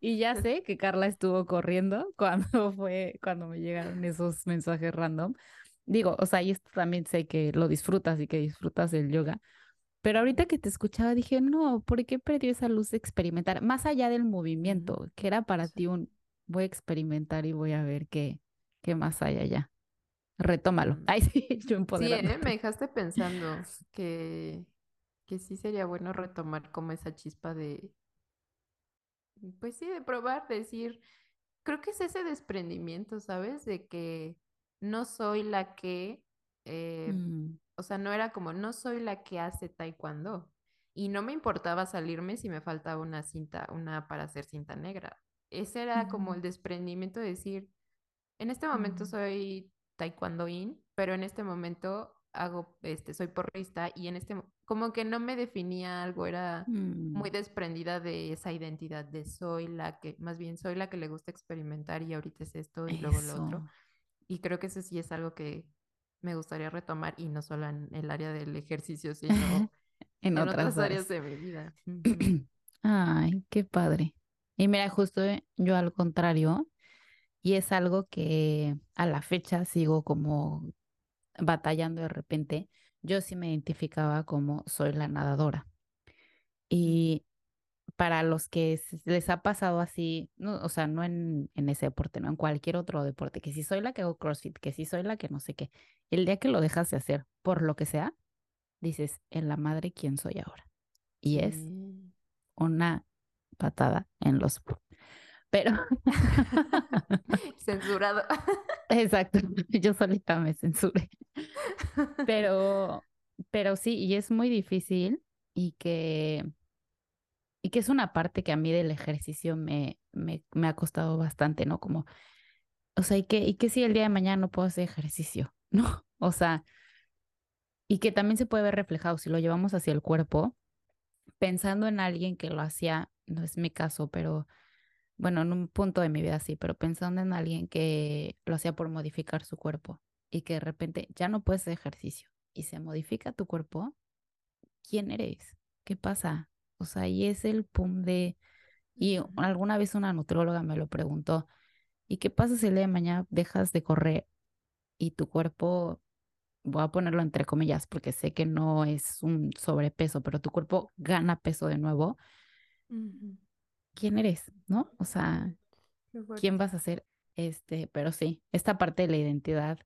Y ya sé que Carla estuvo corriendo cuando fue, cuando me llegaron esos mensajes random. Digo, o sea, y esto también sé que lo disfrutas y que disfrutas del yoga, pero ahorita que te escuchaba dije, no, ¿por qué perdió esa luz de experimentar? Más allá del movimiento, que era para ti Sí. un, voy a experimentar y voy a ver qué, qué más hay allá. Retómalo. Mm. Ay, sí, yo Sí, ¿eh? Me dejaste pensando que, que sí sería bueno retomar como esa chispa de, pues sí, de probar, de decir, creo que es ese desprendimiento, ¿sabes? De que no soy la que, eh, Mm, o sea, no era como, no soy la que hace taekwondo. Y no me importaba salirme si me faltaba una cinta, una para hacer cinta negra. Ese era como ujú, el desprendimiento de decir, en este momento mm, soy taekwondoín, pero en este momento hago, este, soy porrista y en este, mo- como que no me definía algo, era mm. muy desprendida de esa identidad de soy la que, más bien soy la que le gusta experimentar y ahorita es esto y luego lo otro. Eso. Y creo que eso sí es algo que me gustaría retomar y no solo en el área del ejercicio, sino En en otras otras áreas de mi vida. Ay, qué padre. Y mira, justo eh, yo al contrario, y es algo que a la fecha sigo como batallando de repente. Yo sí me identificaba como soy la nadadora. Y para los que les ha pasado así, no, o sea, no en, en ese deporte, no en cualquier otro deporte, que si soy la que hago CrossFit, que si soy la que no sé qué, el día que lo dejas de hacer, por lo que sea, dices, en la madre, ¿quién soy ahora? Y es una patada en los... Pero, Censurado. exacto, yo solita me censuré. Pero, pero sí, y es muy difícil y que, y que es una parte que a mí del ejercicio me, me, me ha costado bastante, ¿no? Como, o sea, y que, y que si el día de mañana no puedo hacer ejercicio, ¿no? O sea, y que también se puede ver reflejado si lo llevamos hacia el cuerpo, pensando en alguien que lo hacía, no es mi caso, pero bueno, en un punto de mi vida sí, pero pensando en alguien que lo hacía por modificar su cuerpo y que de repente ya no puedes hacer ejercicio y se modifica tu cuerpo, ¿quién eres? ¿Qué pasa? O sea, ahí es el pum de... Y alguna vez una nutróloga me lo preguntó, ¿y qué pasa si el día de mañana dejas de correr y tu cuerpo, voy a ponerlo entre comillas porque sé que no es un sobrepeso, pero tu cuerpo gana peso de nuevo? ¿Quién eres? ¿No? O sea, ¿quién vas a ser? Este, pero sí, esta parte de la identidad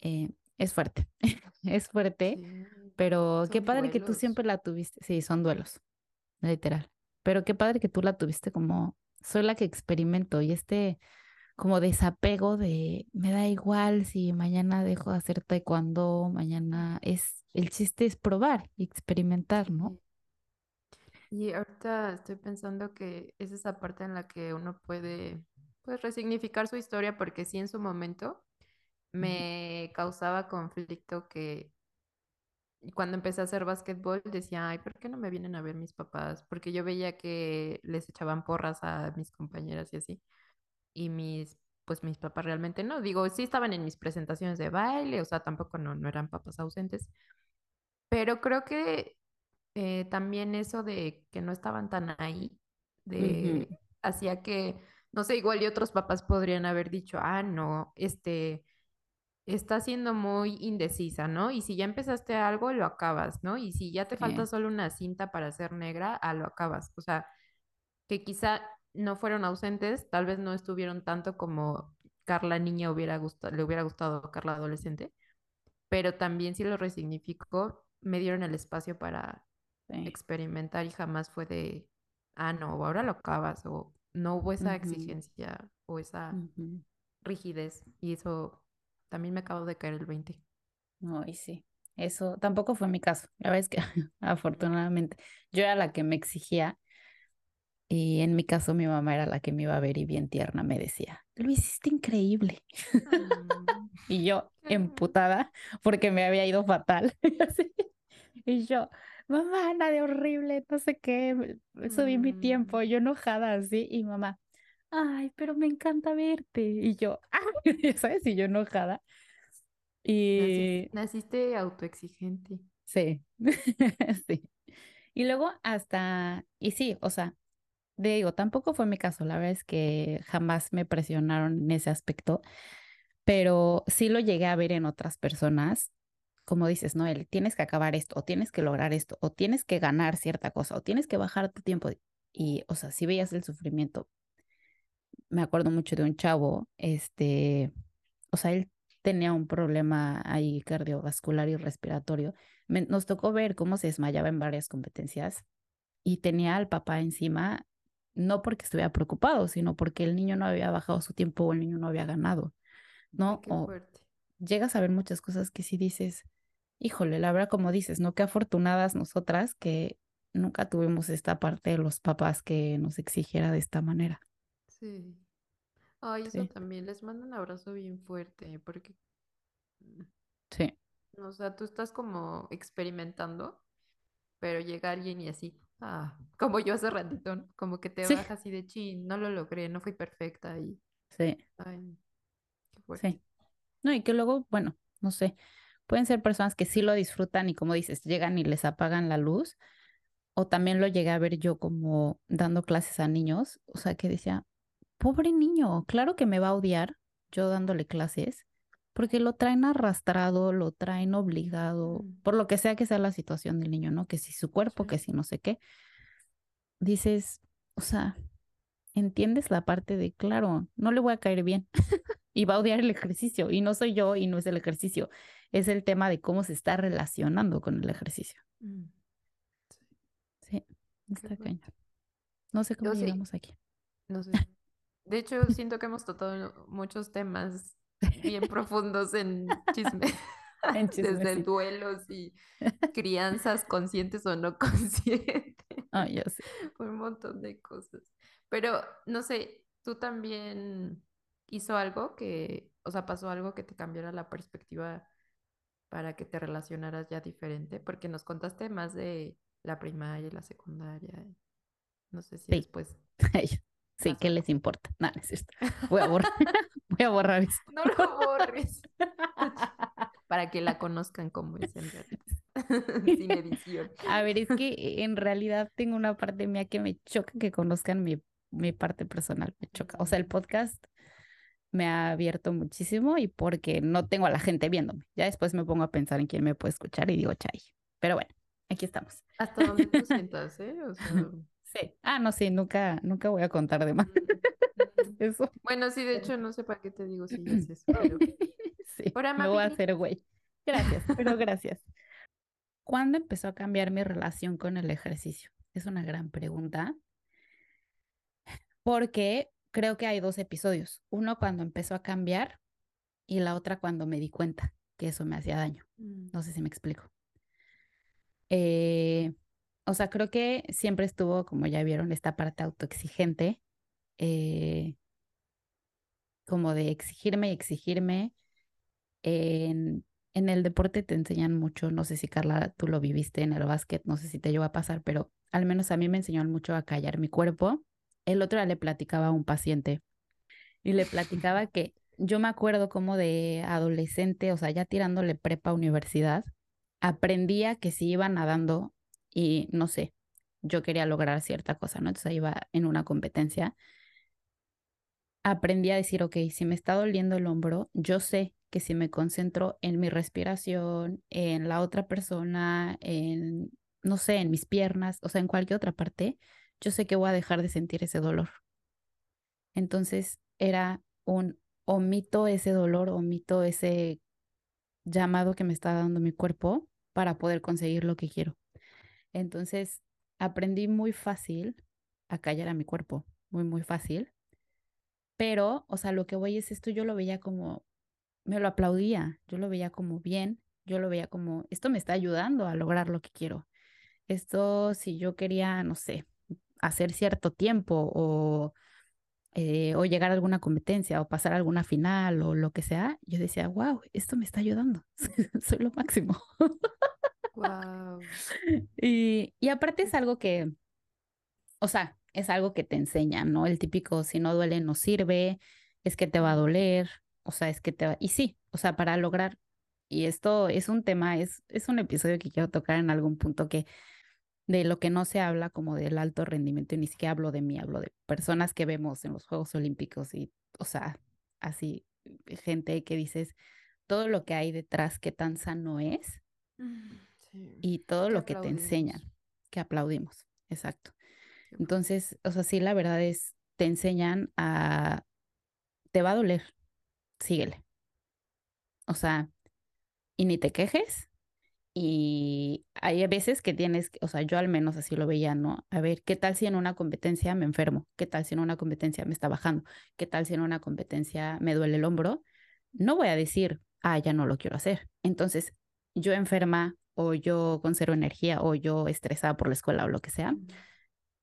eh, es fuerte, es fuerte, pero qué padre que tú siempre la tuviste. Sí, son duelos, literal. Pero qué padre que tú la tuviste como, soy la que experimento y este como desapego de, me da igual si mañana dejo de hacer taekwondo, mañana es, el chiste es probar y experimentar, ¿no? Y ahorita estoy pensando que es esa parte en la que uno puede, pues, resignificar su historia, porque sí en su momento me causaba conflicto que cuando empecé a hacer básquetbol decía, ay, ¿por qué no me vienen a ver mis papás? Porque yo veía que les echaban porras a mis compañeras y así. Y mis, pues mis papás realmente no. Digo, sí estaban en mis presentaciones de baile, o sea, tampoco no, no eran papás ausentes. Pero creo que eh, también eso de que no estaban tan ahí, de hacía que, no sé, igual y otros papás podrían haber dicho, ah, no, este está siendo muy indecisa, ¿no? Y si ya empezaste algo, lo acabas, ¿no? Y si ya te falta solo una cinta para ser negra, a lo acabas. O sea, que quizá no fueron ausentes, tal vez no estuvieron tanto como Carla niña hubiera gustado, le hubiera gustado a Carla adolescente, pero también si lo resignificó, me dieron el espacio para experimentar y jamás fue de, ah, no, ahora lo acabas, o no hubo esa exigencia o esa rigidez, y eso también me acabo de caer el 20. Ay, sí. Eso tampoco fue mi caso. La verdad es que afortunadamente yo era la que me exigía y en mi caso mi mamá era la que me iba a ver y bien tierna me decía, lo hiciste increíble. Mm. y yo emputada porque me había ido fatal. y yo, mamá, nada de horrible, no sé qué, subí mi tiempo, mm. yo enojada así y mamá, ay, pero me encanta verte. Y yo, ah, ¿sabes? Y yo enojada. Y... Naciste, autoexigente. Sí, sí. Y luego hasta, y sí, o sea, digo, tampoco fue mi caso, la verdad es que jamás me presionaron en ese aspecto, pero sí lo llegué a ver en otras personas, como dices, Noel, tienes que acabar esto, o tienes que lograr esto, o tienes que ganar cierta cosa, o tienes que bajar tu tiempo. Y, o sea, si veías el sufrimiento, me acuerdo mucho de un chavo, este, o sea, él tenía un problema ahí cardiovascular y respiratorio. nos tocó ver cómo se desmayaba en varias competencias y tenía al papá encima, no porque estuviera preocupado, sino porque el niño no había bajado su tiempo o el niño no había ganado, ¿no? o llegas a ver muchas cosas que si dices, híjole, la verdad, como dices, ¿no? Qué afortunadas nosotras que nunca tuvimos esta parte de los papás que nos exigiera de esta manera. Sí. Ay, eso también. Les mando un abrazo bien fuerte porque, Sí, o sea, tú estás como experimentando, pero llega alguien y así, ah, como yo hace ratito, como que te sí, baja así de chin, no lo logré, no fui perfecta y, sí, ay, qué fuerte. sí. No, y que luego, bueno, no sé, pueden ser personas que sí lo disfrutan y como dices, llegan y les apagan la luz, o también lo llegué a ver yo como dando clases a niños, o sea, que decía, pobre niño, claro que me va a odiar yo dándole clases, porque lo traen arrastrado, lo traen obligado, por lo que sea que sea la situación del niño, ¿no? Que si su cuerpo, que si no sé qué. Dices, o sea, entiendes la parte de, claro, no le voy a caer bien y va a odiar el ejercicio, y no soy yo y no es el ejercicio, es el tema de cómo se está relacionando con el ejercicio. Mm. Sí, está cañón. No sé cómo llegamos aquí. No sé. De hecho, siento que hemos tratado muchos temas bien profundos en chisme. En Desde duelos y crianzas conscientes o no conscientes. Ah, ya sé. Un montón de cosas. Pero, no sé, tú también hizo algo que, o sea, pasó algo que te cambiara la perspectiva para que te relacionaras ya diferente, porque nos contaste más de la primaria y la secundaria. No sé si después. Sí, ¿qué les importa? Nada, es Voy a borrar, voy a borrar esto. No lo borres. para que la conozcan como es en realidad, sin edición. A ver, es que en realidad tengo una parte mía que me choca que conozcan mi, mi parte personal, me choca. O sea, el podcast me ha abierto muchísimo y porque no tengo a la gente viéndome. Ya después me pongo a pensar en quién me puede escuchar y digo, chay. Pero bueno, aquí estamos. Hasta donde tú sientas, ¿eh? O sea... Sí. Ah, no, sí, nunca, nunca voy a contar de más. eso. Bueno, sí, de hecho, no sé para qué te digo si es eso, pero... sí, me voy a hacer güey. Gracias, pero gracias. ¿Cuándo empezó a cambiar mi relación con el ejercicio? Es una gran pregunta. Porque creo que hay dos episodios. Uno cuando empezó a cambiar y la otra cuando me di cuenta que eso me hacía daño. Mm. No sé si me explico. Eh, o sea, creo que siempre estuvo, como ya vieron, esta parte autoexigente, eh, como de exigirme y exigirme. En, en el deporte te enseñan mucho, no sé si Carla, tú lo viviste en el básquet, no sé si te llegó a pasar, pero al menos a mí me enseñó mucho a callar mi cuerpo. El otro día le platicaba a un paciente y le platicaba que yo me acuerdo como de adolescente, o sea, ya tirándole prepa universidad, aprendía que si iba nadando y no sé, yo quería lograr cierta cosa, ¿no? Entonces iba en una competencia. Aprendí a decir, ok, si me está doliendo el hombro, yo sé que si me concentro en mi respiración, en la otra persona, en, no sé, en mis piernas, o sea, en cualquier otra parte, yo sé que voy a dejar de sentir ese dolor. Entonces era un omito ese dolor, omito ese llamado que me está dando mi cuerpo para poder conseguir lo que quiero. Entonces aprendí muy fácil a callar a mi cuerpo, muy, muy fácil. Pero, o sea, lo que voy es esto, yo lo veía como, me lo aplaudía, yo lo veía como bien, yo lo veía como, esto me está ayudando a lograr lo que quiero. Esto, si yo quería, no sé, hacer cierto tiempo o, eh, o llegar a alguna competencia o pasar a alguna final o lo que sea, yo decía, wow, esto me está ayudando, soy lo máximo. Wow. Y, y aparte es algo que, o sea, es algo que te enseña, ¿no? El típico, si no duele, no sirve, es que te va a doler, o sea, es que te va... Y sí, o sea, para lograr, y esto es un tema, es, es un episodio que quiero tocar en algún punto que de lo que no se habla como del alto rendimiento, y ni siquiera hablo de mí, hablo de personas que vemos en los Juegos Olímpicos y, o sea, así, gente que dices, todo lo que hay detrás, qué tan sano es, y todo lo que te enseñan, que aplaudimos, exacto. Entonces, o sea, sí, la verdad es, te enseñan a, te va a doler, síguele. O sea, y ni te quejes. Y hay veces que tienes, o sea, yo al menos así lo veía, ¿no? A ver, ¿qué tal si en una competencia me enfermo? ¿Qué tal si en una competencia me está bajando? ¿Qué tal si en una competencia me duele el hombro? No voy a decir, ah, ya no lo quiero hacer. Entonces, yo enferma o yo con cero energía o yo estresada por la escuela o lo que sea,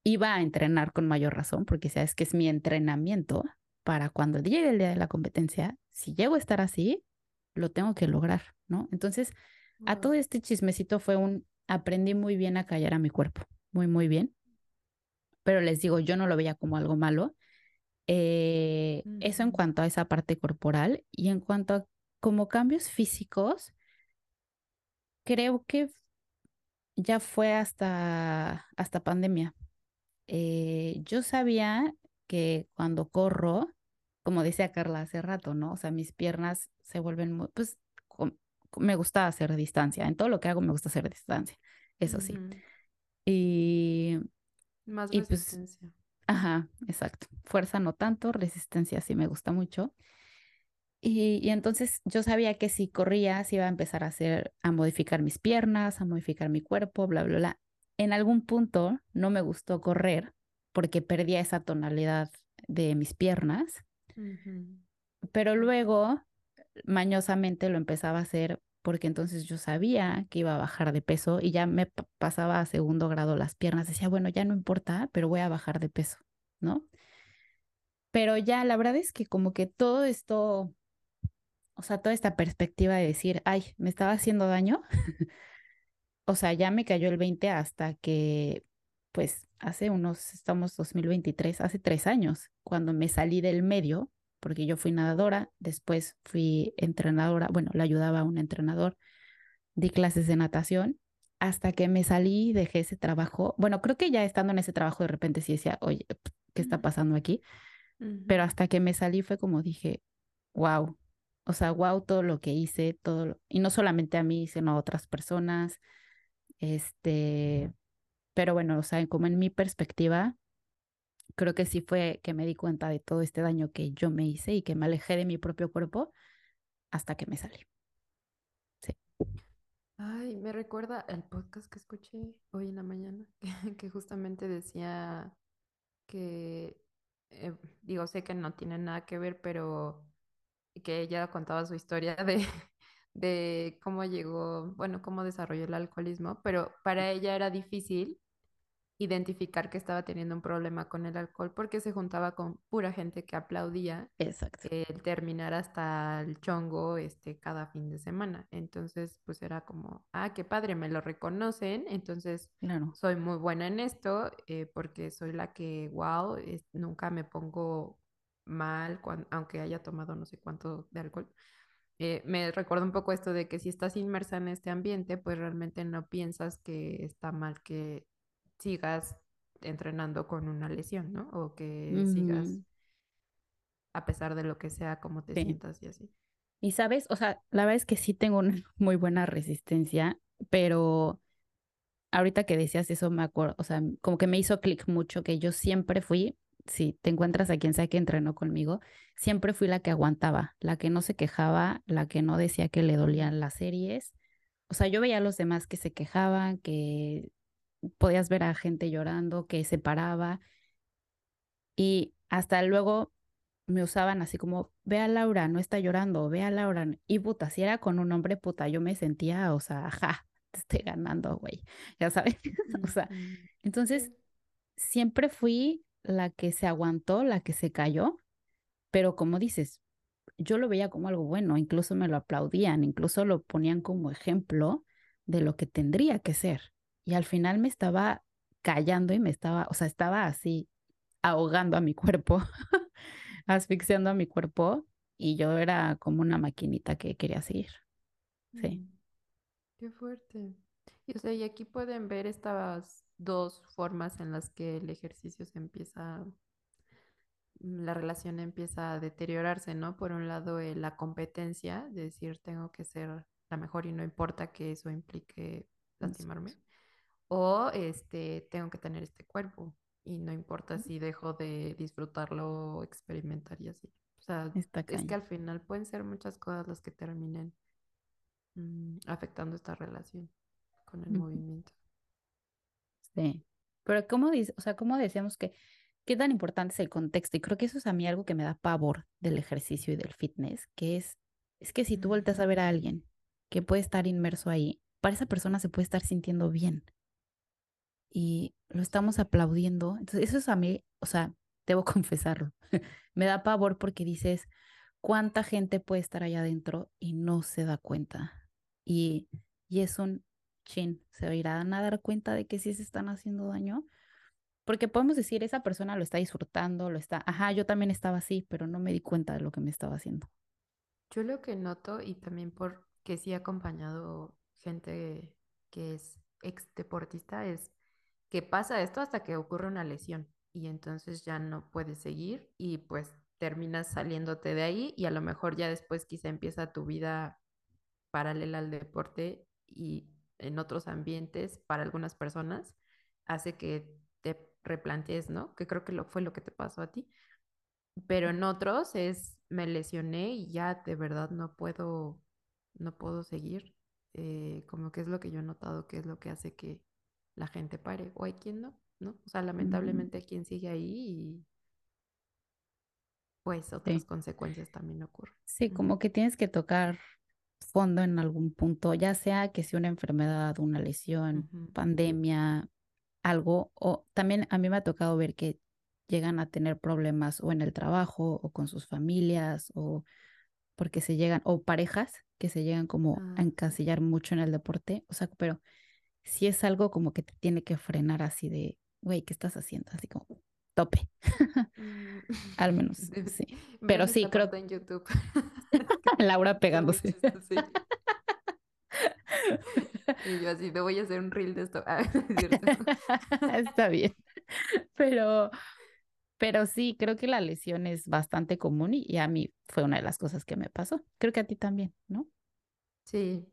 iba a entrenar con mayor razón porque sabes que es mi entrenamiento para cuando llegue el día de la competencia, si llego a estar así, lo tengo que lograr, ¿no? Entonces, a todo este chismecito fue un, aprendí muy bien a callar a mi cuerpo, muy, muy bien. Pero les digo, yo no lo veía como algo malo. Eh, eso en cuanto a esa parte corporal y en cuanto a como cambios físicos, creo que ya fue hasta, hasta pandemia. Eh, yo sabía que cuando corro, como decía Carla hace rato, ¿no? O sea, mis piernas se vuelven muy, pues me gusta hacer distancia. En todo lo que hago me gusta hacer distancia, eso sí. Y... Más pues resistencia. ajá, exacto. Fuerza no tanto, resistencia sí me gusta mucho. Y, entonces yo sabía que si corría, si iba a empezar a hacer, a modificar mis piernas, a modificar mi cuerpo, bla, bla, bla. En algún punto no me gustó correr porque perdía esa tonalidad de mis piernas. Pero luego, mañosamente lo empezaba a hacer porque entonces yo sabía que iba a bajar de peso y ya me pasaba a segundo grado las piernas. Decía, bueno, ya no importa, pero voy a bajar de peso, ¿no? Pero ya la verdad es que como que todo esto o sea, toda esta perspectiva de decir, ay, me estaba haciendo daño, o sea, ya me cayó el 20 hasta que, pues, hace unos, estamos 2023, hace tres años, cuando me salí del medio, porque yo fui nadadora, después fui entrenadora, bueno, le ayudaba a un entrenador, di clases de natación, hasta que me salí, dejé ese trabajo. Bueno, creo que ya estando en ese trabajo de repente sí decía, oye, ¿qué está pasando aquí? Pero hasta que me salí fue como dije, wow, o sea, wow todo lo que hice, todo, y no solamente a mí, sino a otras personas. Este, pero bueno, o sea, como en mi perspectiva, creo que sí fue que me di cuenta de todo este daño que yo me hice y que me alejé de mi propio cuerpo hasta que me salí. Sí. Ay, me recuerda el podcast que escuché hoy en la mañana, que, justamente decía que, eh, digo, sé que no tiene nada que ver, pero que ella contaba su historia de, de cómo llegó, bueno, cómo desarrolló el alcoholismo, pero para ella era difícil identificar que estaba teniendo un problema con el alcohol porque se juntaba con pura gente que aplaudía Exacto. el terminar hasta el chongo este, cada fin de semana. Entonces, pues era como, ah, qué padre, me lo reconocen, entonces Claro. soy muy buena en esto eh, porque soy la que, wow, es- nunca me pongo mal cuan- aunque haya tomado no sé cuánto de alcohol. Eh, me recuerda un poco esto de que si estás inmersa en este ambiente, pues realmente no piensas que está mal que sigas entrenando con una lesión, ¿no? O que sigas Ujú, a pesar de lo que sea, como te Sí. sientas y así. Y sabes, o sea, la verdad es que sí tengo una muy buena resistencia, pero ahorita que decías eso me acuerdo, o sea, como que me hizo clic mucho que yo siempre fui, si te encuentras a quien sea que entrenó conmigo, siempre fui la que aguantaba, la que no se quejaba, la que no decía que le Mm, dolían las series. O sea, yo veía a los demás que se quejaban, que podías ver a gente llorando, que se paraba y hasta luego me usaban así como, ve a Laura, no está llorando, ve a Laura. Y puta, si era con un hombre, puta, yo me sentía, o sea, ajá, te estoy ganando, güey, ya sabes. O sea, entonces siempre fui la que se aguantó, la que se cayó, pero como dices, yo lo veía como algo bueno, incluso me lo aplaudían, incluso lo ponían como ejemplo de lo que tendría que ser. Y al final me estaba callando y me estaba, o sea, estaba así ahogando a mi cuerpo, asfixiando a mi cuerpo y yo era como una maquinita que quería seguir. Sí, Mm, Qué fuerte. Y, o sea, y aquí pueden ver estas dos formas en las que el ejercicio se empieza, mm, la relación empieza a deteriorarse, ¿no? Por un lado, eh, la competencia, de decir, tengo que ser la mejor y no importa que eso implique lastimarme. O este, tengo que tener este cuerpo y no importa si dejo de disfrutarlo o experimentar y así. O sea, es que al final pueden ser muchas cosas las que terminen mm, afectando esta relación con el movimiento. Sí. Pero cómo dice, o sea, cómo decíamos que qué tan importante es el contexto y creo que eso es a mí algo que me da pavor del ejercicio y del fitness, que es es que si tú volteas a ver a alguien que puede estar inmerso ahí, para esa persona se puede estar sintiendo bien y lo estamos aplaudiendo. Entonces, eso es a mí, o sea, debo confesarlo. Me da pavor porque dices, ¿cuánta gente puede estar allá adentro y no se da cuenta? Y, y es un chin, se irán a dar cuenta de que sí se están haciendo daño. Porque podemos decir, esa persona lo está disfrutando, lo está, ajá, yo también estaba así, pero no me di cuenta de lo que me estaba haciendo. Yo lo que noto y también porque sí he acompañado gente que es ex deportista es que pasa esto hasta que ocurre una lesión y entonces ya no puedes seguir y pues terminas saliéndote de ahí y a lo mejor ya después quizá empieza tu vida paralela al deporte y en otros ambientes para algunas personas hace que te replantees, ¿no? Que creo que lo, fue lo que te pasó a ti pero en otros es me lesioné y ya de verdad no puedo, no puedo seguir. Eh, como que es lo que yo he notado que es lo que hace que la gente pare. O hay quien no, ¿no? O sea, lamentablemente hay quien sigue ahí y pues otras sí, consecuencias también ocurren. sí, como que tienes que tocar fondo en algún punto, ya sea que sea una enfermedad, una lesión, pandemia, algo, o también a mí me ha tocado ver que llegan a tener problemas o en el trabajo o con sus familias o porque se llegan, o parejas que se llegan como a Ah, encasillar mucho en el deporte, o sea, pero si es algo como que te tiene que frenar así de, güey, ¿qué estás haciendo? Así como, tope. Mm, Al menos, sí. Pero sí, creo en YouTube. Laura pegándose. sí. Y yo así, te voy a hacer un reel de esto. Ah, es. Está bien. Pero, pero sí, creo que la lesión es bastante común y, y a mí fue una de las cosas que me pasó. Creo que a ti también, ¿no? Sí,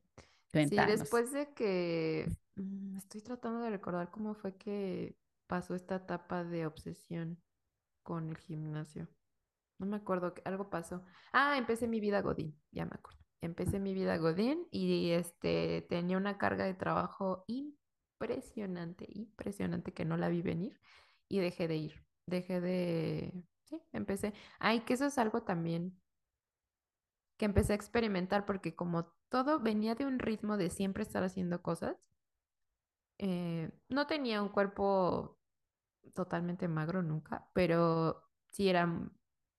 sí, después de que estoy tratando de recordar cómo fue que pasó esta etapa de obsesión con el gimnasio. No me acuerdo, algo pasó. Ah, empecé mi vida Godín, ya me acuerdo. Empecé mi vida Godín y este tenía una carga de trabajo impresionante, impresionante que no la vi venir y dejé de ir. Dejé de, sí, empecé. Ay, que eso es algo también que empecé a experimentar porque como todo venía de un ritmo de siempre estar haciendo cosas, eh, no tenía un cuerpo totalmente magro nunca, pero sí era, mm,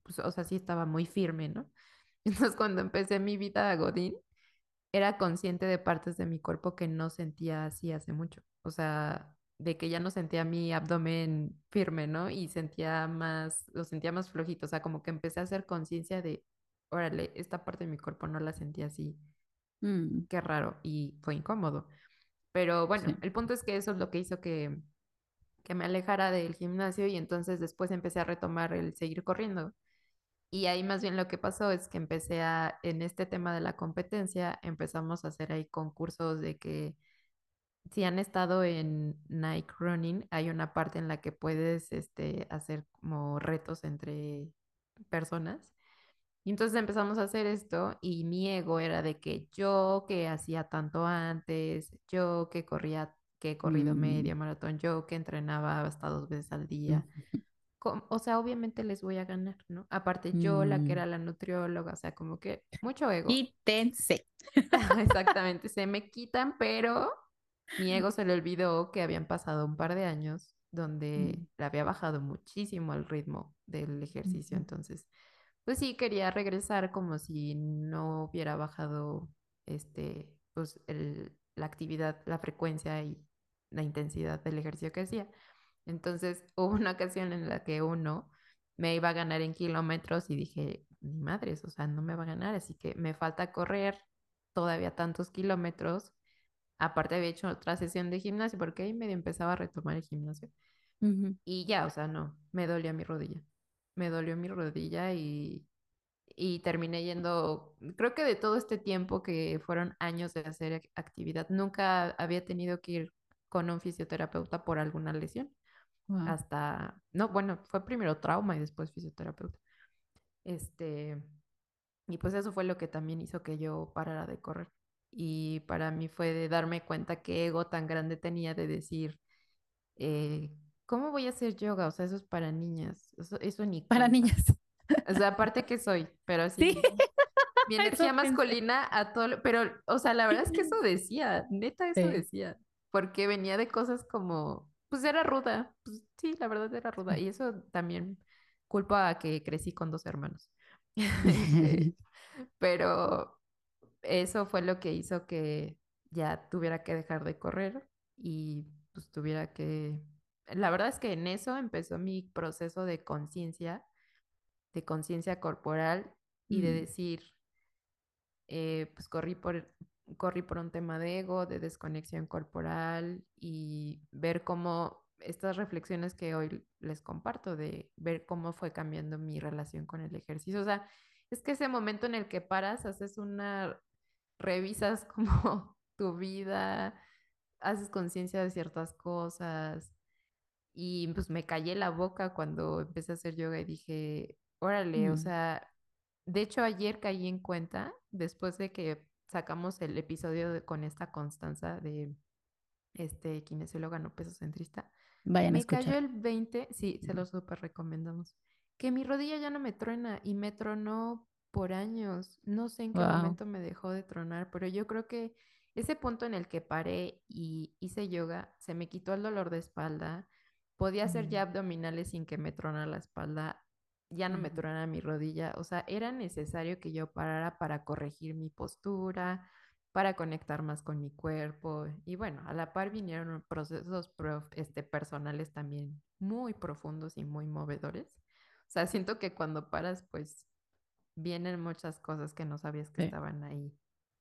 pues, o sea, sí estaba muy firme, ¿no? Entonces cuando empecé mi vida a Godín, era consciente de partes de mi cuerpo que no sentía así hace mucho. O sea, de que ya no sentía mi abdomen firme, ¿no? Y sentía más, lo sentía más flojito. O sea, como que empecé a hacer conciencia de, órale, esta parte de mi cuerpo no la sentía así. Mm, Qué raro. Y fue incómodo. Pero bueno, sí. el punto es que eso es lo que hizo que, que me alejara del gimnasio y entonces después empecé a retomar el seguir corriendo. Y ahí más bien lo que pasó es que empecé a, en este tema de la competencia, empezamos a hacer ahí concursos de que si han estado en Nike Running, hay una parte en la que puedes este, hacer como retos entre personas. Y entonces empezamos a hacer esto y mi ego era de que yo que hacía tanto antes, yo que corría, que he corrido Mm, media maratón, yo que entrenaba hasta dos veces al día, o sea, obviamente les voy a ganar, ¿no? Aparte yo, la que mm. era la nutrióloga, o sea, como que mucho ego. Quítense. Exactamente, se me quitan, pero mi ego se le olvidó que habían pasado un par de años donde Mm, le había bajado muchísimo el ritmo del ejercicio, entonces, pues sí, quería regresar como si no hubiera bajado, este, pues el, la actividad, la frecuencia y la intensidad del ejercicio que hacía. Entonces hubo una ocasión en la que uno me iba a ganar en kilómetros y dije, ni madres, o sea, no me va a ganar, así que me falta correr todavía tantos kilómetros. Aparte había hecho otra sesión de gimnasio porque ahí medio empezaba a retomar el gimnasio. Y ya, o sea, no, me dolía mi rodilla. Me dolió mi rodilla y, y terminé yendo, creo que de todo este tiempo que fueron años de hacer ac- actividad, nunca había tenido que ir con un fisioterapeuta por alguna lesión hasta, no, bueno, fue primero trauma y después fisioterapeuta. Este, y pues eso fue lo que también hizo que yo parara de correr. Y para mí fue de darme cuenta qué ego tan grande tenía de decir, eh, ¿cómo voy a hacer yoga? O sea, eso es para niñas, eso, eso ni Para cuenta. niñas. O sea, aparte que soy, pero Sí, sí, mi eso energía pensé. masculina a todo, lo- pero, o sea, la verdad es que eso decía, neta eso Sí. decía, porque venía de cosas como, pues era ruda, pues sí, la verdad era ruda, y eso también culpa a que crecí con dos hermanos. Este, pero eso fue lo que hizo que ya tuviera que dejar de correr y pues tuviera que, la verdad es que en eso empezó mi proceso de conciencia, de conciencia corporal y de Mm, decir, eh, pues corrí por, corrí por un tema de ego, de desconexión corporal y ver cómo estas reflexiones que hoy les comparto, de ver cómo fue cambiando mi relación con el ejercicio. O sea, es que ese momento en el que paras, haces una, revisas como tu vida, haces conciencia de ciertas cosas y pues me callé la boca cuando empecé a hacer yoga y dije, órale, o mm. sea, de hecho ayer caí en cuenta, después de que sacamos el episodio de- con esta Constanza de este kinesióloga no pesocentrista, Vayan a me cayó el 20, sí, se lo súper recomendamos, que mi rodilla ya no me truena y me tronó por años. No sé en qué Wow. momento me dejó de tronar, pero yo creo que ese punto en el que paré y hice yoga, se me quitó el dolor de espalda, podía hacer ya abdominales sin que me tronara la espalda, ya no me tronara mi rodilla, o sea, era necesario que yo parara para corregir mi postura, para conectar más con mi cuerpo. Y bueno, a la par vinieron procesos este, personales también muy profundos y muy movedores. O sea, siento que cuando paras, pues vienen muchas cosas que no sabías que estaban ahí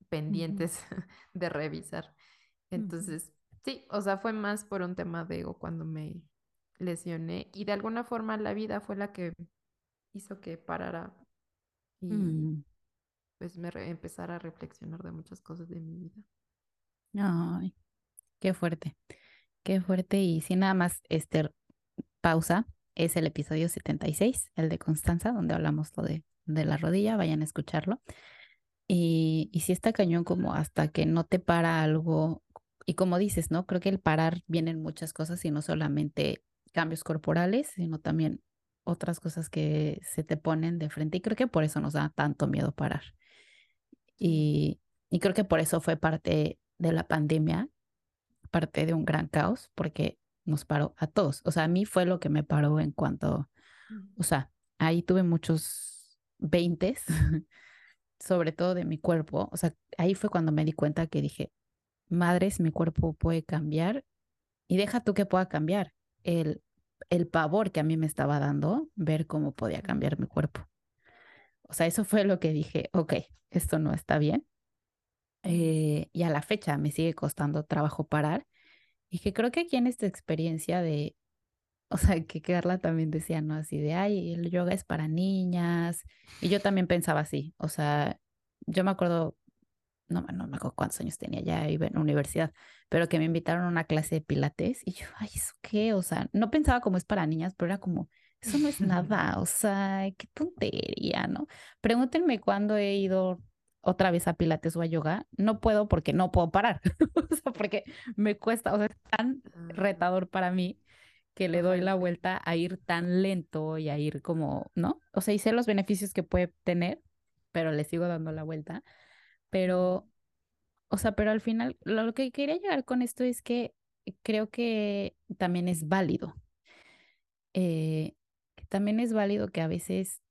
pendientes de revisar. Entonces, sí, o sea, fue más por un tema de ego cuando me lesioné y de alguna forma la vida fue la que hizo que parara y mm. pues me empezara a reflexionar de muchas cosas de mi vida. Ay, qué fuerte, qué fuerte y sin nada más, este, pausa, es el episodio 76, el de Constanza, donde hablamos lo de, de la rodilla, vayan a escucharlo. Y, y si está cañón como hasta que no te para algo, y como dices, ¿no? Creo que el parar vienen muchas cosas y no solamente cambios corporales, sino también otras cosas que se te ponen de frente. Y creo que por eso nos da tanto miedo parar. Y, y creo que por eso fue parte de la pandemia, parte de un gran caos, porque nos paró a todos. O sea, a mí fue lo que me paró en cuanto, o sea, ahí tuve muchos veintes, sobre todo de mi cuerpo. O sea, ahí fue cuando me di cuenta que dije, madres, mi cuerpo puede cambiar y deja tú que pueda cambiar. El, el pavor que a mí me estaba dando ver cómo podía cambiar mi cuerpo. O sea, eso fue lo que dije, ok, esto no está bien. Eh, y a la fecha me sigue costando trabajo parar. Y que creo que aquí en esta experiencia de, o sea, que Carla también decía, ¿no? Así de, ay, el yoga es para niñas. Y yo también pensaba así. O sea, yo me acuerdo no, no me acuerdo cuántos años tenía, ya iba en universidad, pero que me invitaron a una clase de pilates y yo, ay, ¿eso qué? O sea, no pensaba como es para niñas, pero era como, eso no es nada, o sea, qué tontería, ¿no? Pregúntenme cuándo he ido otra vez a pilates o a yoga, no puedo porque no puedo parar, o sea, porque me cuesta, o sea, es tan ah. retador para mí que le doy la vuelta a ir tan lento y a ir como, ¿no? O sea, y sé los beneficios que puede tener, pero le sigo dando la vuelta pero, o sea, pero al final lo que quería llegar con esto es que creo que también es válido. Eh, también es válido que a veces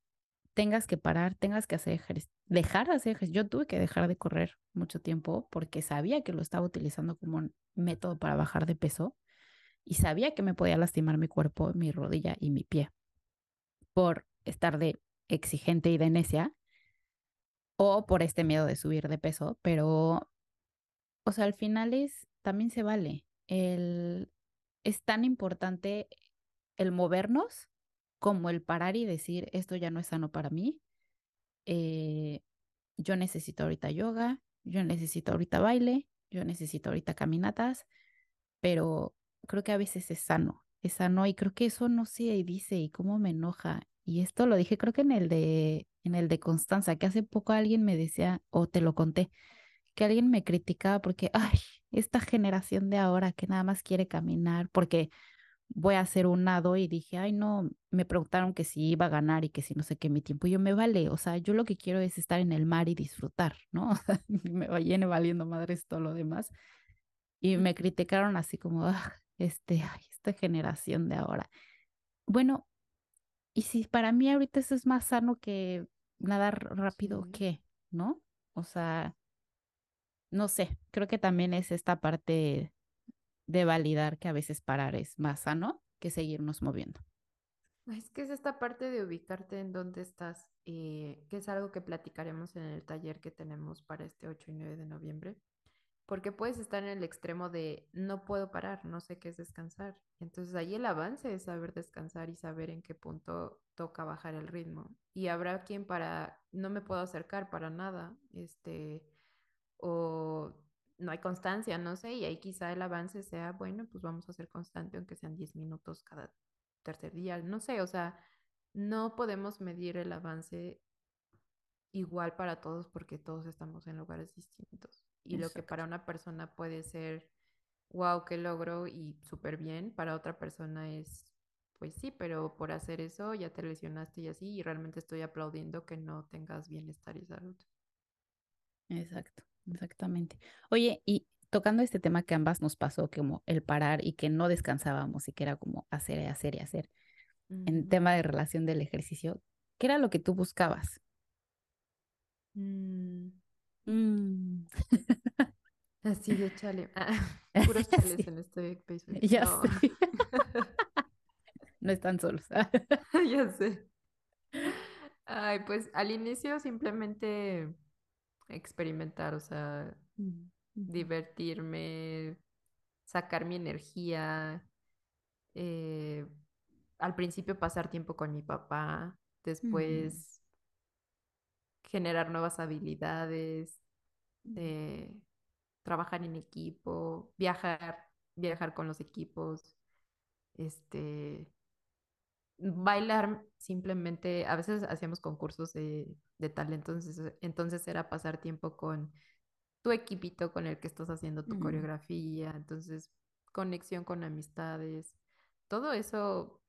tengas que parar, tengas que hacer ejercicio, dejar de hacer ejercicio. Yo tuve que dejar de correr mucho tiempo porque sabía que lo estaba utilizando como un método para bajar de peso y sabía que me podía lastimar mi cuerpo, mi rodilla y mi pie por estar de exigente y de necia o por este miedo de subir de peso, pero, o sea, al final es, también se vale. El, es tan importante el movernos como el parar y decir, esto ya no es sano para mí. Eh, yo necesito ahorita yoga, yo necesito ahorita baile, yo necesito ahorita caminatas, pero creo que a veces es sano, es sano y creo que eso no se dice y cómo me enoja. Y esto lo dije creo que en el de en el de Constanza, que hace poco alguien me decía, o te lo conté, que alguien me criticaba porque, ay, esta generación de ahora que nada más quiere caminar, porque voy a hacer un nado y dije, ay, no, me preguntaron que si iba a ganar y que si no sé qué mi tiempo. Y yo me vale, o sea, yo lo que quiero es estar en el mar y disfrutar, ¿no? me viene valiendo madres todo lo demás. Y me criticaron así como, este, ay, esta generación de ahora. Bueno, y si para mí ahorita eso es más sano que nadar rápido, ¿qué? ¿No? O sea, no sé, creo que también es esta parte de validar que a veces parar es más sano que seguirnos moviendo. Es que es esta parte de ubicarte en dónde estás, eh, que es algo que platicaremos en el taller que tenemos para este 8 y 9 de noviembre porque puedes estar en el extremo de no puedo parar, no sé qué es descansar. Entonces ahí el avance es saber descansar y saber en qué punto toca bajar el ritmo. Y habrá quien para no me puedo acercar para nada, este, o no hay constancia, no sé, y ahí quizá el avance sea, bueno, pues vamos a ser constante aunque sean 10 minutos cada tercer día, no sé, o sea, no podemos medir el avance igual para todos porque todos estamos en lugares distintos. Y lo que para una persona puede ser, wow, qué logro y súper bien, para otra persona es, pues sí, pero por hacer eso ya te lesionaste y así, y realmente estoy aplaudiendo que no tengas bienestar y salud. Exacto, exactamente. Oye, y tocando este tema que ambas nos pasó, como el parar y que no descansábamos y que era como hacer y hacer y hacer, en tema de relación del ejercicio, ¿qué era lo que tú buscabas? Mm, Mm, Así de chale. Ah, puros chales sí, en este episodio. ya No, sé. No están solos. ya sé. Ay, pues al inicio simplemente experimentar, o sea, Mm, divertirme, sacar mi energía. eh, al principio pasar tiempo con mi papá, después generar nuevas habilidades, eh, trabajar en equipo, viajar, viajar con los equipos, este, bailar simplemente, a veces hacíamos concursos de, de talento, entonces, entonces era pasar tiempo con tu equipito con el que estás haciendo tu coreografía, entonces conexión con amistades, todo eso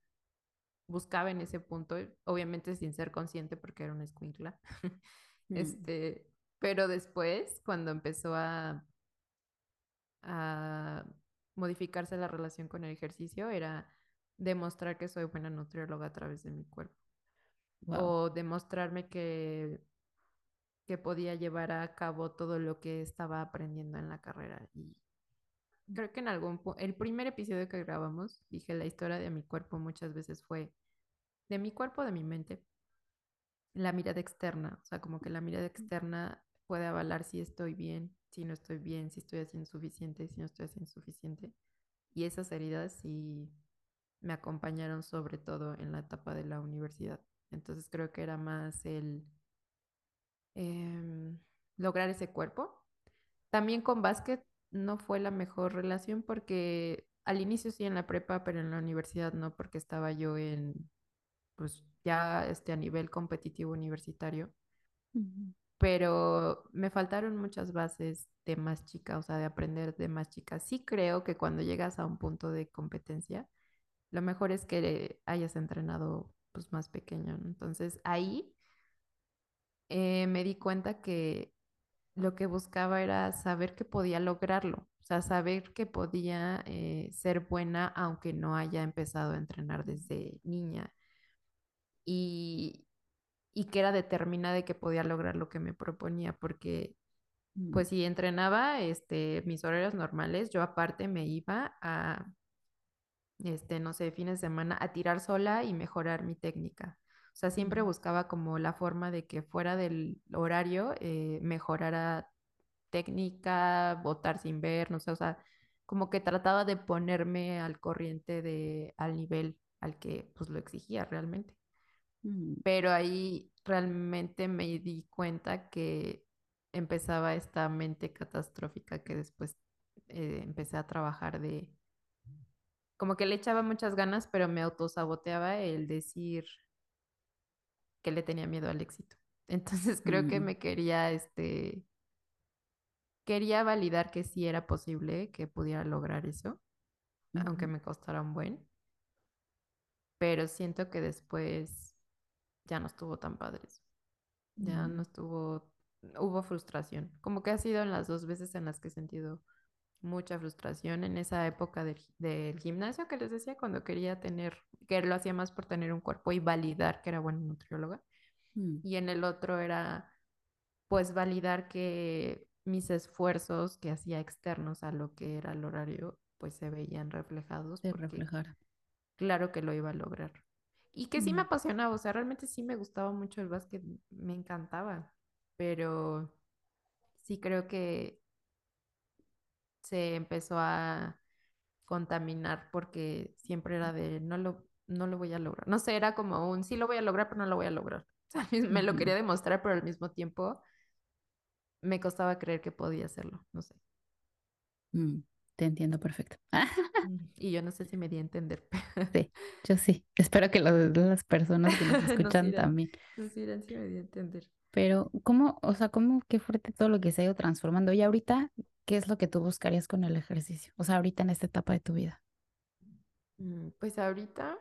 buscaba en ese punto, obviamente sin ser consciente porque era una escuincla. mm, Este, pero después, cuando empezó a, a modificarse la relación con el ejercicio, era demostrar que soy buena nutrióloga a través de mi cuerpo Wow. o demostrarme que, que podía llevar a cabo todo lo que estaba aprendiendo en la carrera. Y creo que en algún el primer episodio que grabamos, dije la historia de mi cuerpo muchas veces fue de mi cuerpo, de mi mente, la mirada externa, o sea, como que la mirada externa puede avalar si estoy bien, si no estoy bien, si estoy haciendo suficiente, si no estoy haciendo suficiente. Y esas heridas sí me acompañaron sobre todo en la etapa de la universidad. Entonces creo que era más el eh, lograr ese cuerpo. También con básquet no fue la mejor relación porque al inicio sí en la prepa, pero en la universidad no, porque estaba yo en, pues ya este, a nivel competitivo universitario. Pero me faltaron muchas bases de más chica, o sea, de aprender de más chica. Sí creo que cuando llegas a un punto de competencia, lo mejor es que hayas entrenado pues más pequeño, ¿no? Entonces ahí eh, me di cuenta que lo que buscaba era saber que podía lograrlo, o sea, saber que podía eh, ser buena aunque no haya empezado a entrenar desde niña y, y que era determinada de que podía lograr lo que me proponía, porque mm, pues si entrenaba este, mis horarios normales, yo aparte me iba a, este, no sé, fines de semana a tirar sola y mejorar mi técnica. O sea, siempre buscaba como la forma de que fuera del horario eh, mejorara técnica, botar sin ver, no sé, o sea, como que trataba de ponerme al corriente de, al nivel al que pues lo exigía realmente. Mm, pero ahí realmente me di cuenta que empezaba esta mente catastrófica que después eh, empecé a trabajar de, como que le echaba muchas ganas, pero me autosaboteaba el decir que le tenía miedo al éxito. Entonces creo que mm, me quería, este, quería validar que sí era posible que pudiera lograr eso, aunque me costara un buen, pero siento que después ya no estuvo tan padre eso. ya no mm, estuvo, hubo frustración. Como que ha sido en las dos veces en las que he sentido mucha frustración en esa época del, del gimnasio que les decía, cuando quería tener, que lo hacía más por tener un cuerpo y validar que era buena nutrióloga. mm, Y en el otro era, pues, validar que mis esfuerzos que hacía externos a lo que era el horario, pues se veían reflejados de porque reflejar. claro que lo iba a lograr. Y que sí me Mm, apasionaba, o sea, realmente sí me gustaba mucho el básquet, me encantaba, pero sí creo que se empezó a contaminar porque siempre era de no lo, no lo voy a lograr. No sé, era como un sí lo voy a lograr, pero no lo voy a lograr. O sea, me lo quería demostrar, pero al mismo tiempo me costaba creer que podía hacerlo, no sé. mm, te entiendo perfecto. Mm, Y yo no sé si me di a entender. Sí, yo sí. Espero que los- las personas que nos Nos escuchan irán, también. nos si me di a entender. Pero, ¿cómo, o sea, cómo, qué fuerte todo lo que se ha ido transformando? Y ahorita, ¿qué es lo que tú buscarías con el ejercicio? O sea, ahorita en esta etapa de tu vida. Mm, Pues ahorita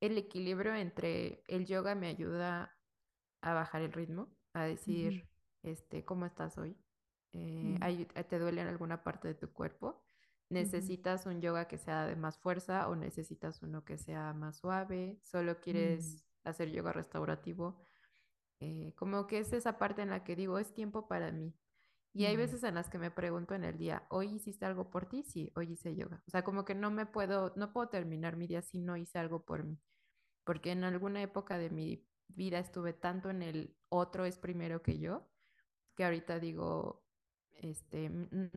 el equilibrio entre el yoga me ayuda a bajar el ritmo, a decir, este, ¿cómo estás hoy? Eh, mm, ¿hay- ¿te duele en alguna parte de tu cuerpo? ¿Necesitas un yoga que sea de más fuerza o necesitas uno que sea más suave? ¿Solo mm, quieres hacer yoga restaurativo? Eh, como que es esa parte en la que digo, es tiempo para mí. Y hay veces en las que me pregunto en el día, ¿hoy hiciste algo por ti? Sí, hoy hice yoga. O sea, como que no me puedo, no puedo terminar mi día si no hice algo por mí. Porque en alguna época de mi vida estuve tanto en el otro es primero que yo, que ahorita digo, este,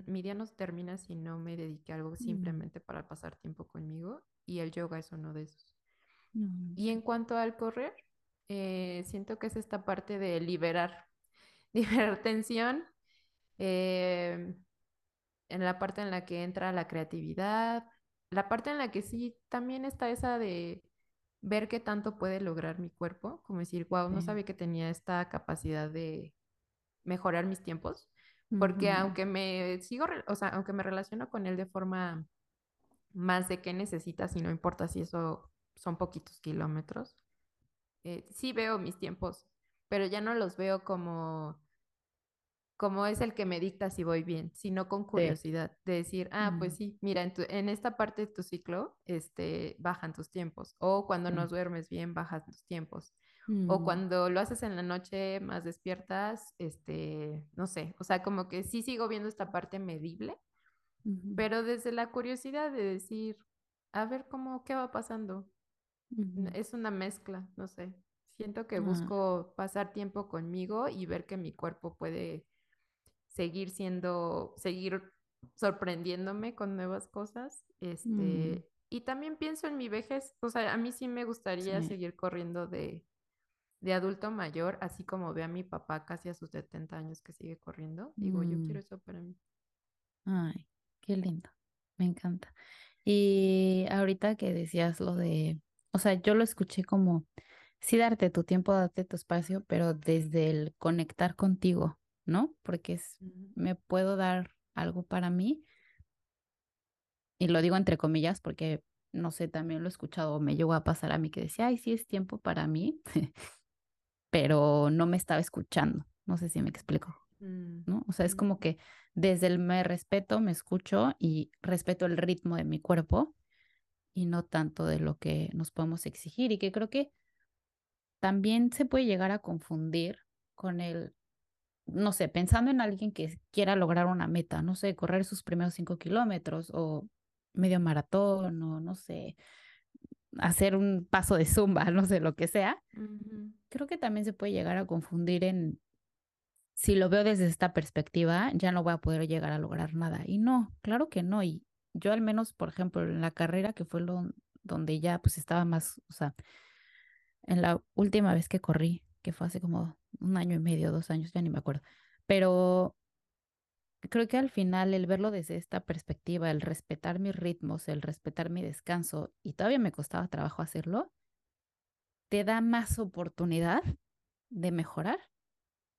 mi día no termina si no me dediqué a algo mm, simplemente para pasar tiempo conmigo. Y el yoga es uno de esos. mm, Y en cuanto al correr, eh, siento que es esta parte de liberar, liberar tensión, eh, en la parte en la que entra la creatividad, la parte en la que sí también está esa de ver qué tanto puede lograr mi cuerpo, como decir, wow, no sí. sabía que tenía esta capacidad de mejorar mis tiempos, porque aunque me sigo, o sea, aunque me relaciono con él de forma más de qué necesitas y no importa si eso son poquitos kilómetros, eh, sí veo mis tiempos, pero ya no los veo como, como es el que me dicta si voy bien, sino con curiosidad, de decir, ah, pues Mm, sí, mira, en, tu- en esta parte de tu ciclo, este, bajan tus tiempos, o cuando no sí. duermes bien, bajan tus tiempos, o Mm, cuando lo haces en la noche más despiertas, este, no sé, o sea, como que sí sigo viendo esta parte medible, pero desde la curiosidad de decir, a ver cómo, qué va pasando, es una mezcla, no sé. Siento que Ah, busco pasar tiempo conmigo y ver que mi cuerpo puede seguir siendo, seguir sorprendiéndome con nuevas cosas. mm, Este, y también pienso en mi vejez, o sea, a mí sí me gustaría sí. seguir corriendo de, de adulto mayor, así como ve a mi papá casi a sus 70 años que sigue corriendo. Digo, yo Mm, quiero eso para mí. ay, qué lindo. Me encanta. Y ahorita que decías lo de, o sea, yo lo escuché como, sí darte tu tiempo, darte tu espacio, pero desde el conectar contigo, ¿no? Porque es, me puedo dar algo para mí, y lo digo entre comillas porque, no sé, también lo he escuchado, me llegó a pasar a mí que decía, ay, sí es tiempo para mí, pero no me estaba escuchando. No sé si me explico, mm, ¿no? O sea, es como ujú, que desde el me respeto, me escucho y respeto el ritmo de mi cuerpo y no tanto de lo que nos podemos exigir y que creo que también se puede llegar a confundir con el, no sé, pensando en alguien que quiera lograr una meta, no sé, correr sus primeros cinco kilómetros o medio maratón o no sé, hacer un paso de zumba, no sé, lo que sea. Creo que también se puede llegar a confundir en, si lo veo desde esta perspectiva, ya no voy a poder llegar a lograr nada. Y no, claro que no. Y yo al menos, por ejemplo, en la carrera, que fue lo donde ya pues estaba más, o sea, en la última vez que corrí, que fue hace como un año y medio, dos años, ya ni me acuerdo. Pero creo que al final el verlo desde esta perspectiva, el respetar mis ritmos, el respetar mi descanso, y todavía me costaba trabajo hacerlo, te da más oportunidad de mejorar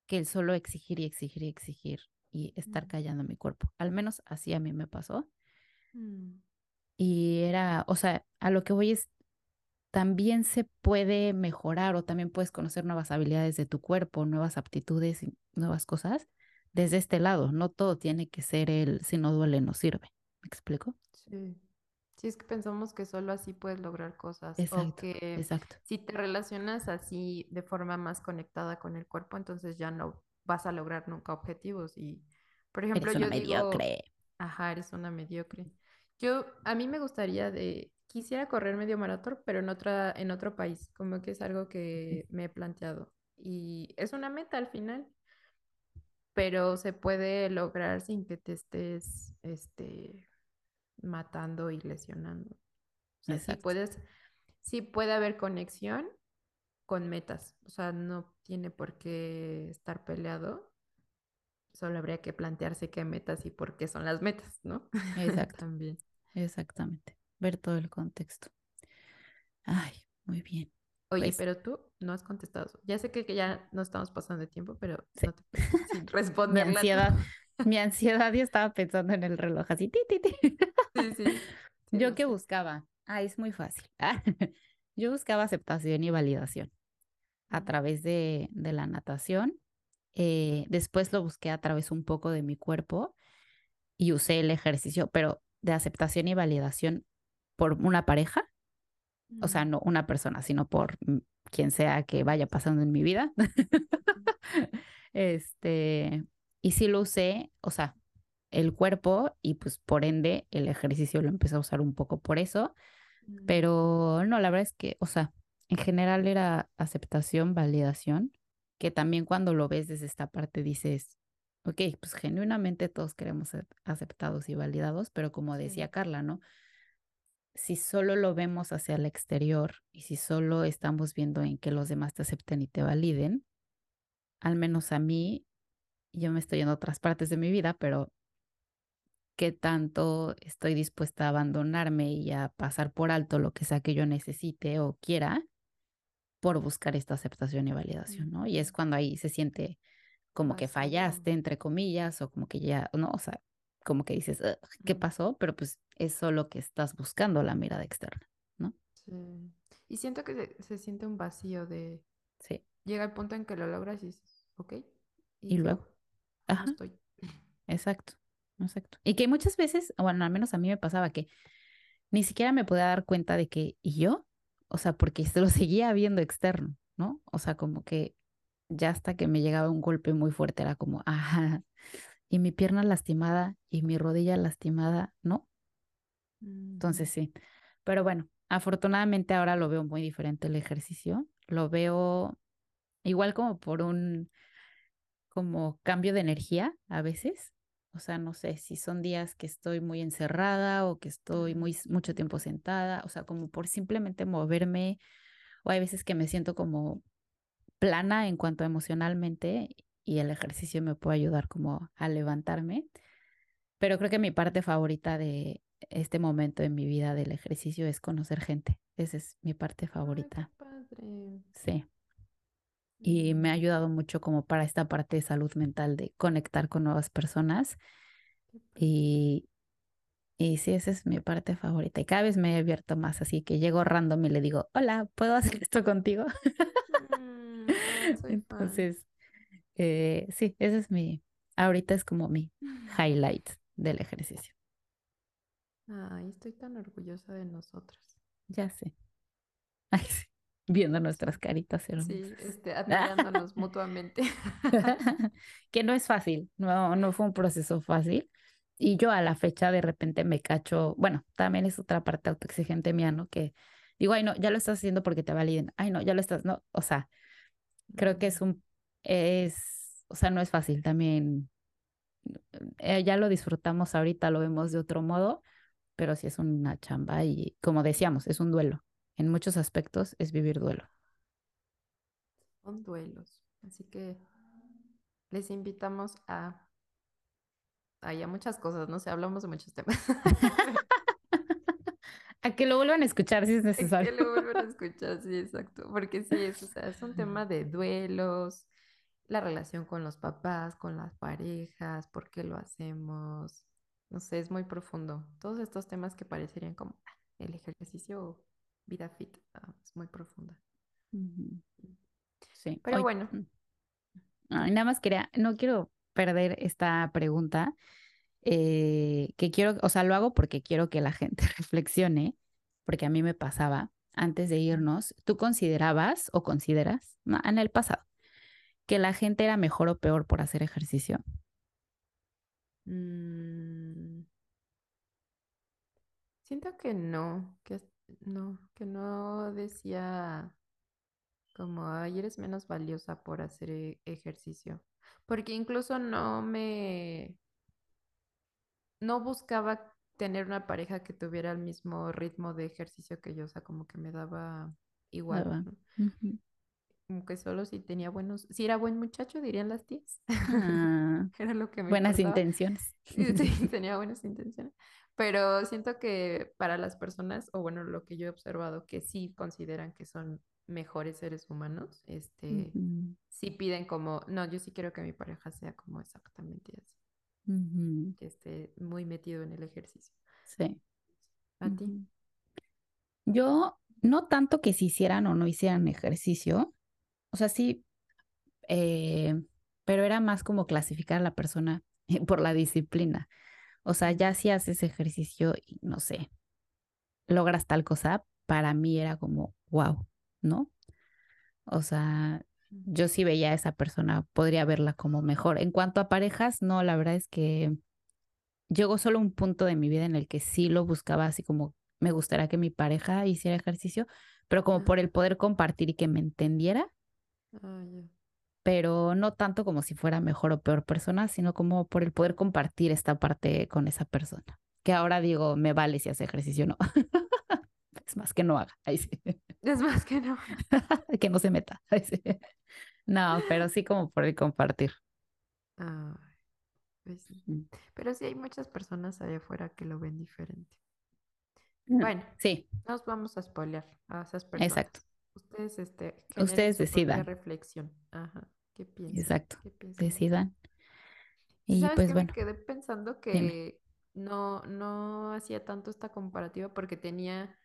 que el solo exigir y exigir y exigir y estar callando mi cuerpo. Al menos así a mí me pasó. mm, Y era, o sea, a lo que voy es también se puede mejorar o también puedes conocer nuevas habilidades de tu cuerpo, nuevas aptitudes y nuevas cosas desde este lado. No todo tiene que ser el si no duele, no sirve. ¿Me explico? Sí. Si es que pensamos que solo así puedes lograr cosas o Exacto, que exacto. si te relacionas así de forma más conectada con el cuerpo, entonces ya no vas a lograr nunca objetivos. Y, por ejemplo, Eres una yo digo, mediocre. ajá, eres una mediocre. Yo, a mí me gustaría de, quisiera correr medio maratón, pero en otra, en otro país, como que es algo que me he planteado. Y es una meta al final, pero se puede lograr sin que te estés, este, matando y lesionando. O sea, sí puedes, sí puede haber conexión con metas. O sea, no tiene por qué estar peleado. Solo habría que plantearse qué metas y por qué son las metas, ¿no? exacto, También. exactamente. Ver todo el contexto. Ay, muy bien. Oye, Pues pero tú no has contestado. Ya sé que, que ya no estamos pasando de tiempo, pero sí. no te sin Mi responderla tú. ansiedad, mi ansiedad, yo estaba pensando en el reloj así, ti, ti, ti. Sí, sí, ¿Yo qué sé. buscaba? Ah, es muy fácil. Yo buscaba aceptación y validación a través de, de la natación. Eh, después lo busqué a través un poco de mi cuerpo y usé el ejercicio, pero de aceptación y validación por una pareja, o sea, no una persona, sino por mm, quien sea que vaya pasando en mi vida. este, y sí lo usé, o sea, el cuerpo y pues por ende el ejercicio lo empecé a usar un poco por eso, Mm, pero no, la verdad es que, o sea, en general era aceptación, validación, que también cuando lo ves desde esta parte dices, ok, pues genuinamente todos queremos ser aceptados y validados, pero como Sí. decía Carla, ¿no? Si solo lo vemos hacia el exterior y si solo estamos viendo en que los demás te acepten y te validen, al menos a mí, yo me estoy yendo a otras partes de mi vida, pero qué tanto estoy dispuesta a abandonarme y a pasar por alto lo que sea que yo necesite o quiera por buscar esta aceptación y validación, ¿no? Y es cuando ahí se siente como que fallaste, entre comillas, o como que ya, ¿no? O sea, como que dices, "Ugh, ¿qué pasó? Pero pues es solo que estás buscando la mirada externa, ¿no? Sí. Y siento que se, se siente un vacío de... Sí. Llega el punto en que lo logras y dices, ok, Y y luego, luego, ¿cómo ajá, estoy? exacto, exacto. Y que muchas veces, bueno, al menos a mí me pasaba que ni siquiera me podía dar cuenta de que, ¿y yo? O sea, porque se lo seguía viendo externo, ¿no? O sea, como que ya hasta que me llegaba un golpe muy fuerte era como, ajá, y mi pierna lastimada y mi rodilla lastimada, ¿no? Ujú. Entonces sí, pero bueno, afortunadamente ahora lo veo muy diferente el ejercicio, lo veo igual como por un, como cambio de energía a veces. O sea, no sé si son días que estoy muy encerrada o que estoy muy mucho tiempo sentada, o sea, como por simplemente moverme, o hay veces que me siento como plana en cuanto a emocionalmente y el ejercicio me puede ayudar como a levantarme. Pero creo que mi parte favorita de este momento en mi vida del ejercicio es conocer gente. Esa es mi parte Ay, qué favorita. padre. Sí. Y me ha ayudado mucho como para esta parte de salud mental, de conectar con nuevas personas. Y, y sí, esa es mi parte favorita. Y cada vez me he abierto más, así que llego random y le digo, hola, ¿puedo hacer esto contigo? Mm. Entonces, eh, sí, ese es mi, ahorita es como mi highlight del ejercicio. Ay, estoy tan orgullosa de nosotras. Ya sé. Ay, sí. Viendo nuestras Sí, caritas sí, hermosas. este, admirándonos mutuamente. que no es fácil, no, no fue un proceso fácil. Y yo a la fecha de repente me cacho, bueno, también es otra parte autoexigente mía, ¿no? Que digo, ay, no, ya lo estás haciendo porque te validen. Ay, no, ya lo estás, no, o sea, creo que es un, es, o sea, no es fácil también. eh, ya lo disfrutamos ahorita, lo vemos de otro modo, pero sí es una chamba y como decíamos, es un duelo. En muchos aspectos es vivir duelo. Son duelos. Así que les invitamos a, a ya muchas cosas, no sé, hablamos de muchos temas. A que lo vuelvan a escuchar si es Que necesario. lo vuelvan a escuchar, sí, exacto. Porque sí, es, o sea, es un tema de duelos, la relación con los papás, con las parejas, por qué lo hacemos. No sé, es muy profundo. Todos estos temas que parecerían como ah, el ejercicio o vida fit, ah, es muy profunda. Ujú, Sí, Pero hoy. bueno, Ay, nada más quería, no quiero perder esta pregunta, eh, que quiero, o sea, lo hago porque quiero que la gente reflexione, porque a mí me pasaba antes de irnos, ¿tú considerabas o consideras, en el pasado, que la gente era mejor o peor por hacer ejercicio? Mm, siento que no, que es- no, que no decía como, ay, eres menos valiosa por hacer e- ejercicio. Porque incluso no me, no buscaba tener una pareja que tuviera el mismo ritmo de ejercicio que yo, o sea, como que me daba igual. Como que solo si tenía buenos, si era buen muchacho, dirían las tías. Ah, Era lo que me buenas importaba. intenciones. Sí, tenía buenas intenciones. Pero siento que para las personas, o bueno, lo que yo he observado, que sí consideran que son mejores seres humanos, este, sí piden como, no, yo sí quiero que mi pareja sea como exactamente así, que esté muy metido en el ejercicio. Sí. ¿A ti? Yo, no tanto que se hicieran o no hicieran ejercicio, o sea, sí eh, pero era más como clasificar a la persona por la disciplina. O sea, ya si haces ejercicio y no sé, logras tal cosa, para mí era como, wow, ¿no? O sea, yo sí veía a esa persona, podría verla como mejor. En cuanto a parejas, no, la verdad es que llegó solo un punto de mi vida en el que sí lo buscaba así como me gustaría que mi pareja hiciera ejercicio, pero como por el poder compartir y que me entendiera, Ah, ya. pero no tanto como si fuera mejor o peor persona, sino como por el poder compartir esta parte con esa persona. Que ahora digo, me vale si hace ejercicio o no. es más que no haga. Ahí sí. Es más que no. que no se meta. Ahí sí. No, pero sí como por el compartir. Ay, pues sí. Pero sí hay muchas personas allá afuera que lo ven diferente. Mm, Bueno, Sí, no nos vamos a spoilear a esas personas. exacto, Ustedes, este, Ustedes decidan. reflexión. Ajá. ¿Qué piensan? exacto. ¿Qué piensan? Decidan. Y ¿Sabes pues bueno, Me quedé pensando dime. que no, no hacía tanto esta comparativa porque tenía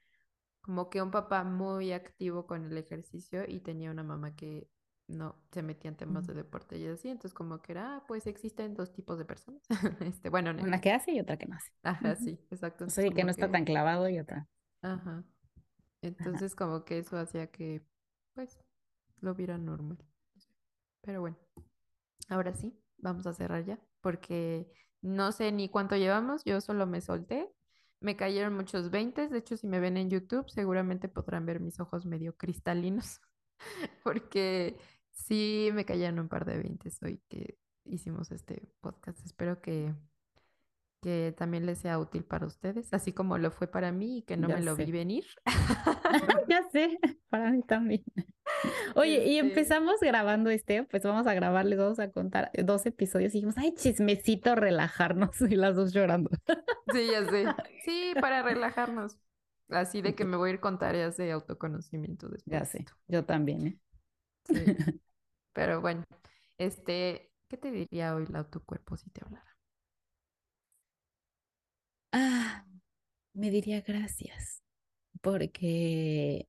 como que un papá muy activo con el ejercicio y tenía una mamá que no se metía en temas de deporte y así, entonces como que era, ah, pues existen dos tipos de personas. Este, bueno, no, Una que hace y otra que no hace. ajá, sí, exacto. O Entonces sea, y que no está tan clavado y otra. ajá. Entonces como que eso hacía que, pues, lo viera normal. Pero bueno, ahora sí, vamos a cerrar ya, porque no sé ni cuánto llevamos, yo solo me solté. Me cayeron muchos veintes, de hecho si me ven en YouTube seguramente podrán ver mis ojos medio cristalinos, porque sí me cayeron un par de veintes hoy que hicimos este podcast. Espero que, que también les sea útil para ustedes, así como lo fue para mí y que no Ya me lo vi venir. Ya sé, para mí también. Oye, y Este, empezamos grabando este, pues vamos a grabar, les vamos a contar dos episodios y dijimos, ay, chismecito, relajarnos y las dos llorando. Sí, ya sé. Sí, para relajarnos. Así de que me voy a ir con tareas de autoconocimiento después Ya sé, yo también, ¿eh? Sí. Pero bueno, este, ¿qué te diría hoy la tu cuerpo si te hablara? Ah, me diría gracias, porque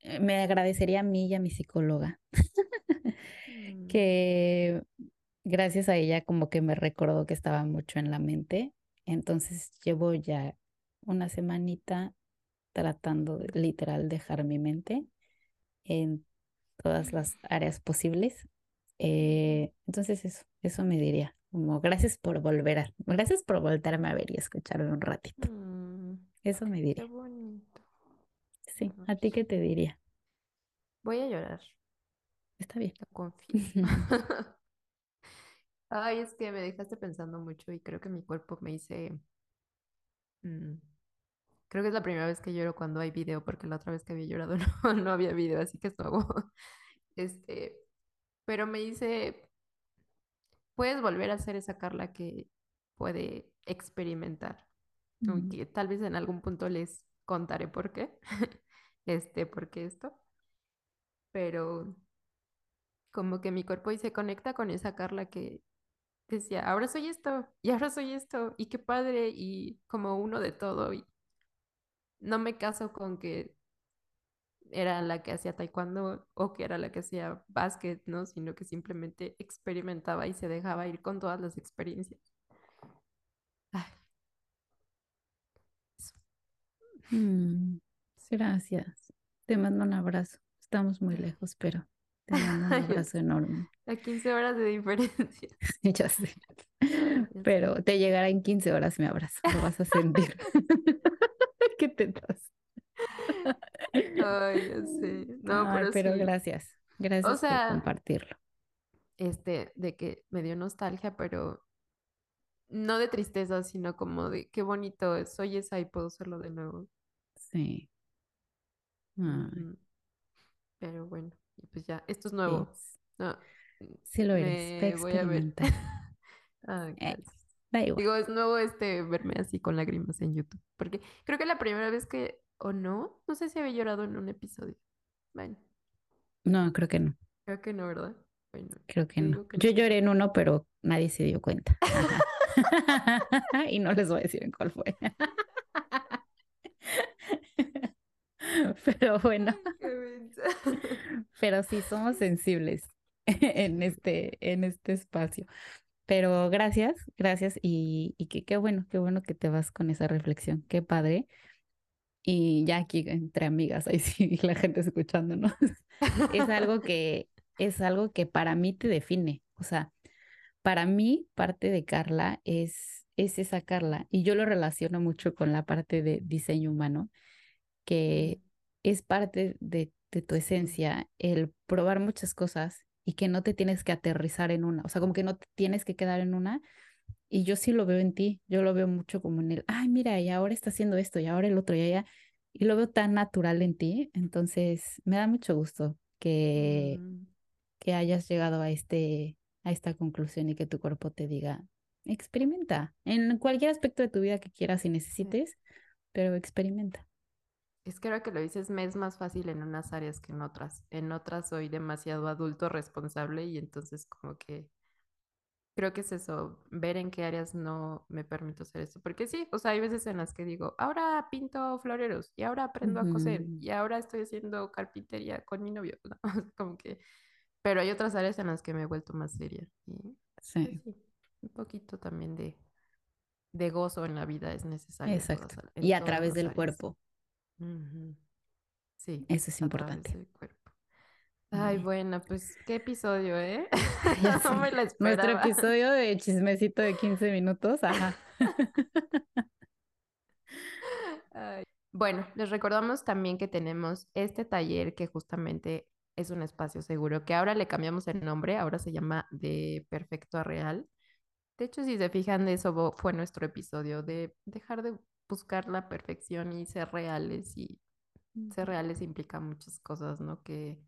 eh, me agradecería a mí y a mi psicóloga, Mm, que gracias a ella como que me recordó que estaba mucho en la mente. Entonces llevo ya una semanita tratando de literal dejar mi mente en todas las áreas posibles. Eh, entonces eso, eso me diría, como gracias por volver a, gracias por volverme a ver y escucharme un ratito. mm, Eso me qué diría. bonito. Sí, ¿a ti qué te diría? Voy a llorar, Está bien. lo confieso. Ay, es que me dejaste pensando mucho y creo que mi cuerpo me dice, mm, creo que es la primera vez que lloro cuando hay video, porque la otra vez que había llorado no, no había video, así que es nuevo. Este, pero me dice, puedes volver a ser esa Carla que puede experimentar. Mm. Tal vez en algún punto les contaré por qué, este, por qué esto, pero como que mi cuerpo y se conecta con esa Carla que decía, ahora soy esto, y ahora soy esto, y qué padre, y como uno de todo, y no me caso con que era la que hacía taekwondo o que era la que hacía básquet, ¿no? Sino que simplemente experimentaba y se dejaba ir con todas las experiencias. Ay. Mm. Gracias. Te mando un abrazo. Estamos muy lejos, pero te mando un abrazo enorme. A 15 horas de diferencia. Ya sé. Pero te llegará en 15 horas mi abrazo. Lo vas a sentir. ¿Qué te das? Ay, ya sé. No, Ay, pero pero sí. gracias. Gracias por sea, compartirlo. Este, de que me dio nostalgia, pero no de tristeza, sino como de qué bonito es, soy esa y puedo serlo de nuevo. Sí. Ay. Pero bueno, pues ya, esto es nuevo. es- No, Sí lo eres. Me voy a ver. Ah, Eh, gracias. da igual. Digo, es nuevo este verme así con lágrimas en YouTube, porque creo que la primera vez que, o no, no sé si había llorado en un episodio. Bueno, No, creo que no. creo que no, ¿verdad? Bueno, Creo que no. que Yo no. lloré en uno, pero nadie se dio cuenta. Y no les voy a decir en cuál fue. Pero bueno, pero sí somos sensibles en este, en este espacio. Pero gracias, gracias y, y que qué bueno, qué bueno que te vas con esa reflexión. Qué padre. Y ya aquí entre amigas, ahí sí la gente escuchando, ¿no? es algo que es algo que para mí te define, o sea, para mí parte de Carla es es esa Carla y yo lo relaciono mucho con la parte de diseño humano que es parte de, de tu esencia el probar muchas cosas y que no te tienes que aterrizar en una, o sea, como que no te tienes que quedar en una. Y yo sí lo veo en ti, yo lo veo mucho como en el, ay, mira, y ahora está haciendo esto, y ahora el otro, y allá, y lo veo tan natural en ti, entonces me da mucho gusto que, Mm, que hayas llegado a, este, a esta conclusión y que tu cuerpo te diga, experimenta en cualquier aspecto de tu vida que quieras y sí. necesites, pero experimenta. Es que ahora que lo dices, me es más fácil en unas áreas que en otras. En otras soy demasiado adulto responsable y entonces como que creo que es eso, ver en qué áreas no me permito hacer esto. Porque sí, o sea, hay veces en las que digo, ahora pinto floreros y ahora aprendo a coser y ahora estoy haciendo carpintería con mi novio. ¿no? Como que, pero hay otras áreas en las que me he vuelto más seria. Y pues Sí, un poquito también de, de gozo en la vida es necesario exacto. todas, Y a través del áreas. cuerpo. Sí, eso es a través importante. Ay, bueno, pues qué episodio, ¿eh? Ya No me la Nuestro episodio de chismecito de 15 minutos, ajá. Ay. Bueno, les recordamos también que tenemos este taller que justamente es un espacio seguro, que ahora le cambiamos el nombre, ahora se llama De Perfecto a Real. De hecho, si se fijan, eso vo- fue nuestro episodio de dejar de buscar la perfección y ser reales. Y ser reales implica muchas cosas, ¿no? Que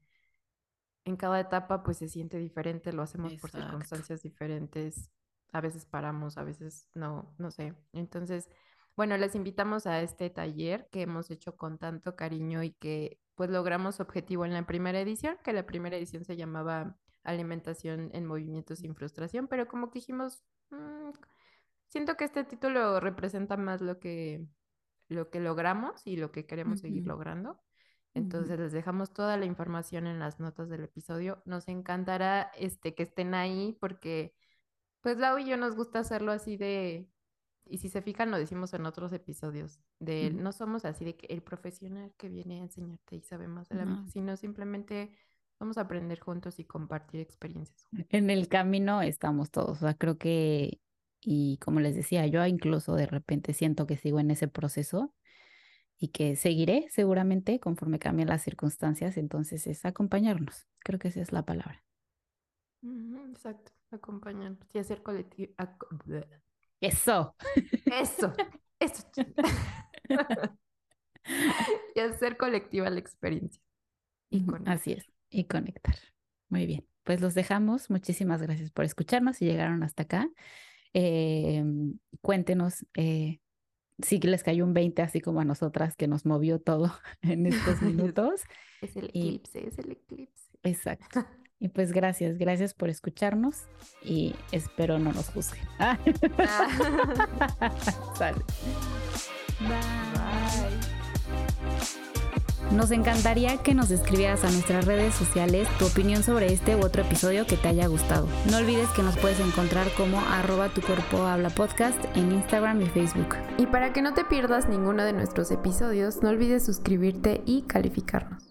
en cada etapa pues se siente diferente, lo hacemos por circunstancias diferentes, a veces paramos, a veces no, no sé. Entonces, bueno, les invitamos a este taller que hemos hecho con tanto cariño y que pues logramos objetivo en la primera edición, que la primera edición se llamaba Alimentación en Movimiento sin Frustración, pero como que dijimos, "Mm, siento que este título representa más lo que, lo que logramos y lo que queremos seguir Ujú, Entonces les dejamos toda la información en las notas del episodio. Nos encantará este, que estén ahí porque pues Lau y yo nos gusta hacerlo así de, y si se fijan lo decimos en otros episodios, de no somos así de que el profesional que viene a enseñarte y sabe más de la vida, No. sino simplemente vamos a aprender juntos y compartir experiencias juntos. En el camino estamos todos, o sea, creo que, y como les decía, yo incluso de repente siento que sigo en ese proceso y que seguiré seguramente conforme cambien las circunstancias, entonces es acompañarnos, creo que esa es la palabra. Exacto, acompañarnos y hacer colectivo. Eso. Eso, eso. y hacer colectiva la experiencia y Así es, y conectar. Muy bien, pues los dejamos. Muchísimas gracias por escucharnos y llegaron hasta acá. Eh, cuéntenos eh, si les cayó un 20 así como a nosotras que nos movió todo en estos es, minutos. es el Y eclipse, es el eclipse. exacto. Y pues gracias, gracias por escucharnos y espero no nos juzguen. Ah, Sale. Bye. Nos encantaría que nos escribieras a nuestras redes sociales tu opinión sobre este u otro episodio que te haya gustado. No olvides que nos puedes encontrar como arroba tu cuerpo habla podcast en Instagram y Facebook. Y para que no te pierdas ninguno de nuestros episodios, no olvides suscribirte y calificarnos.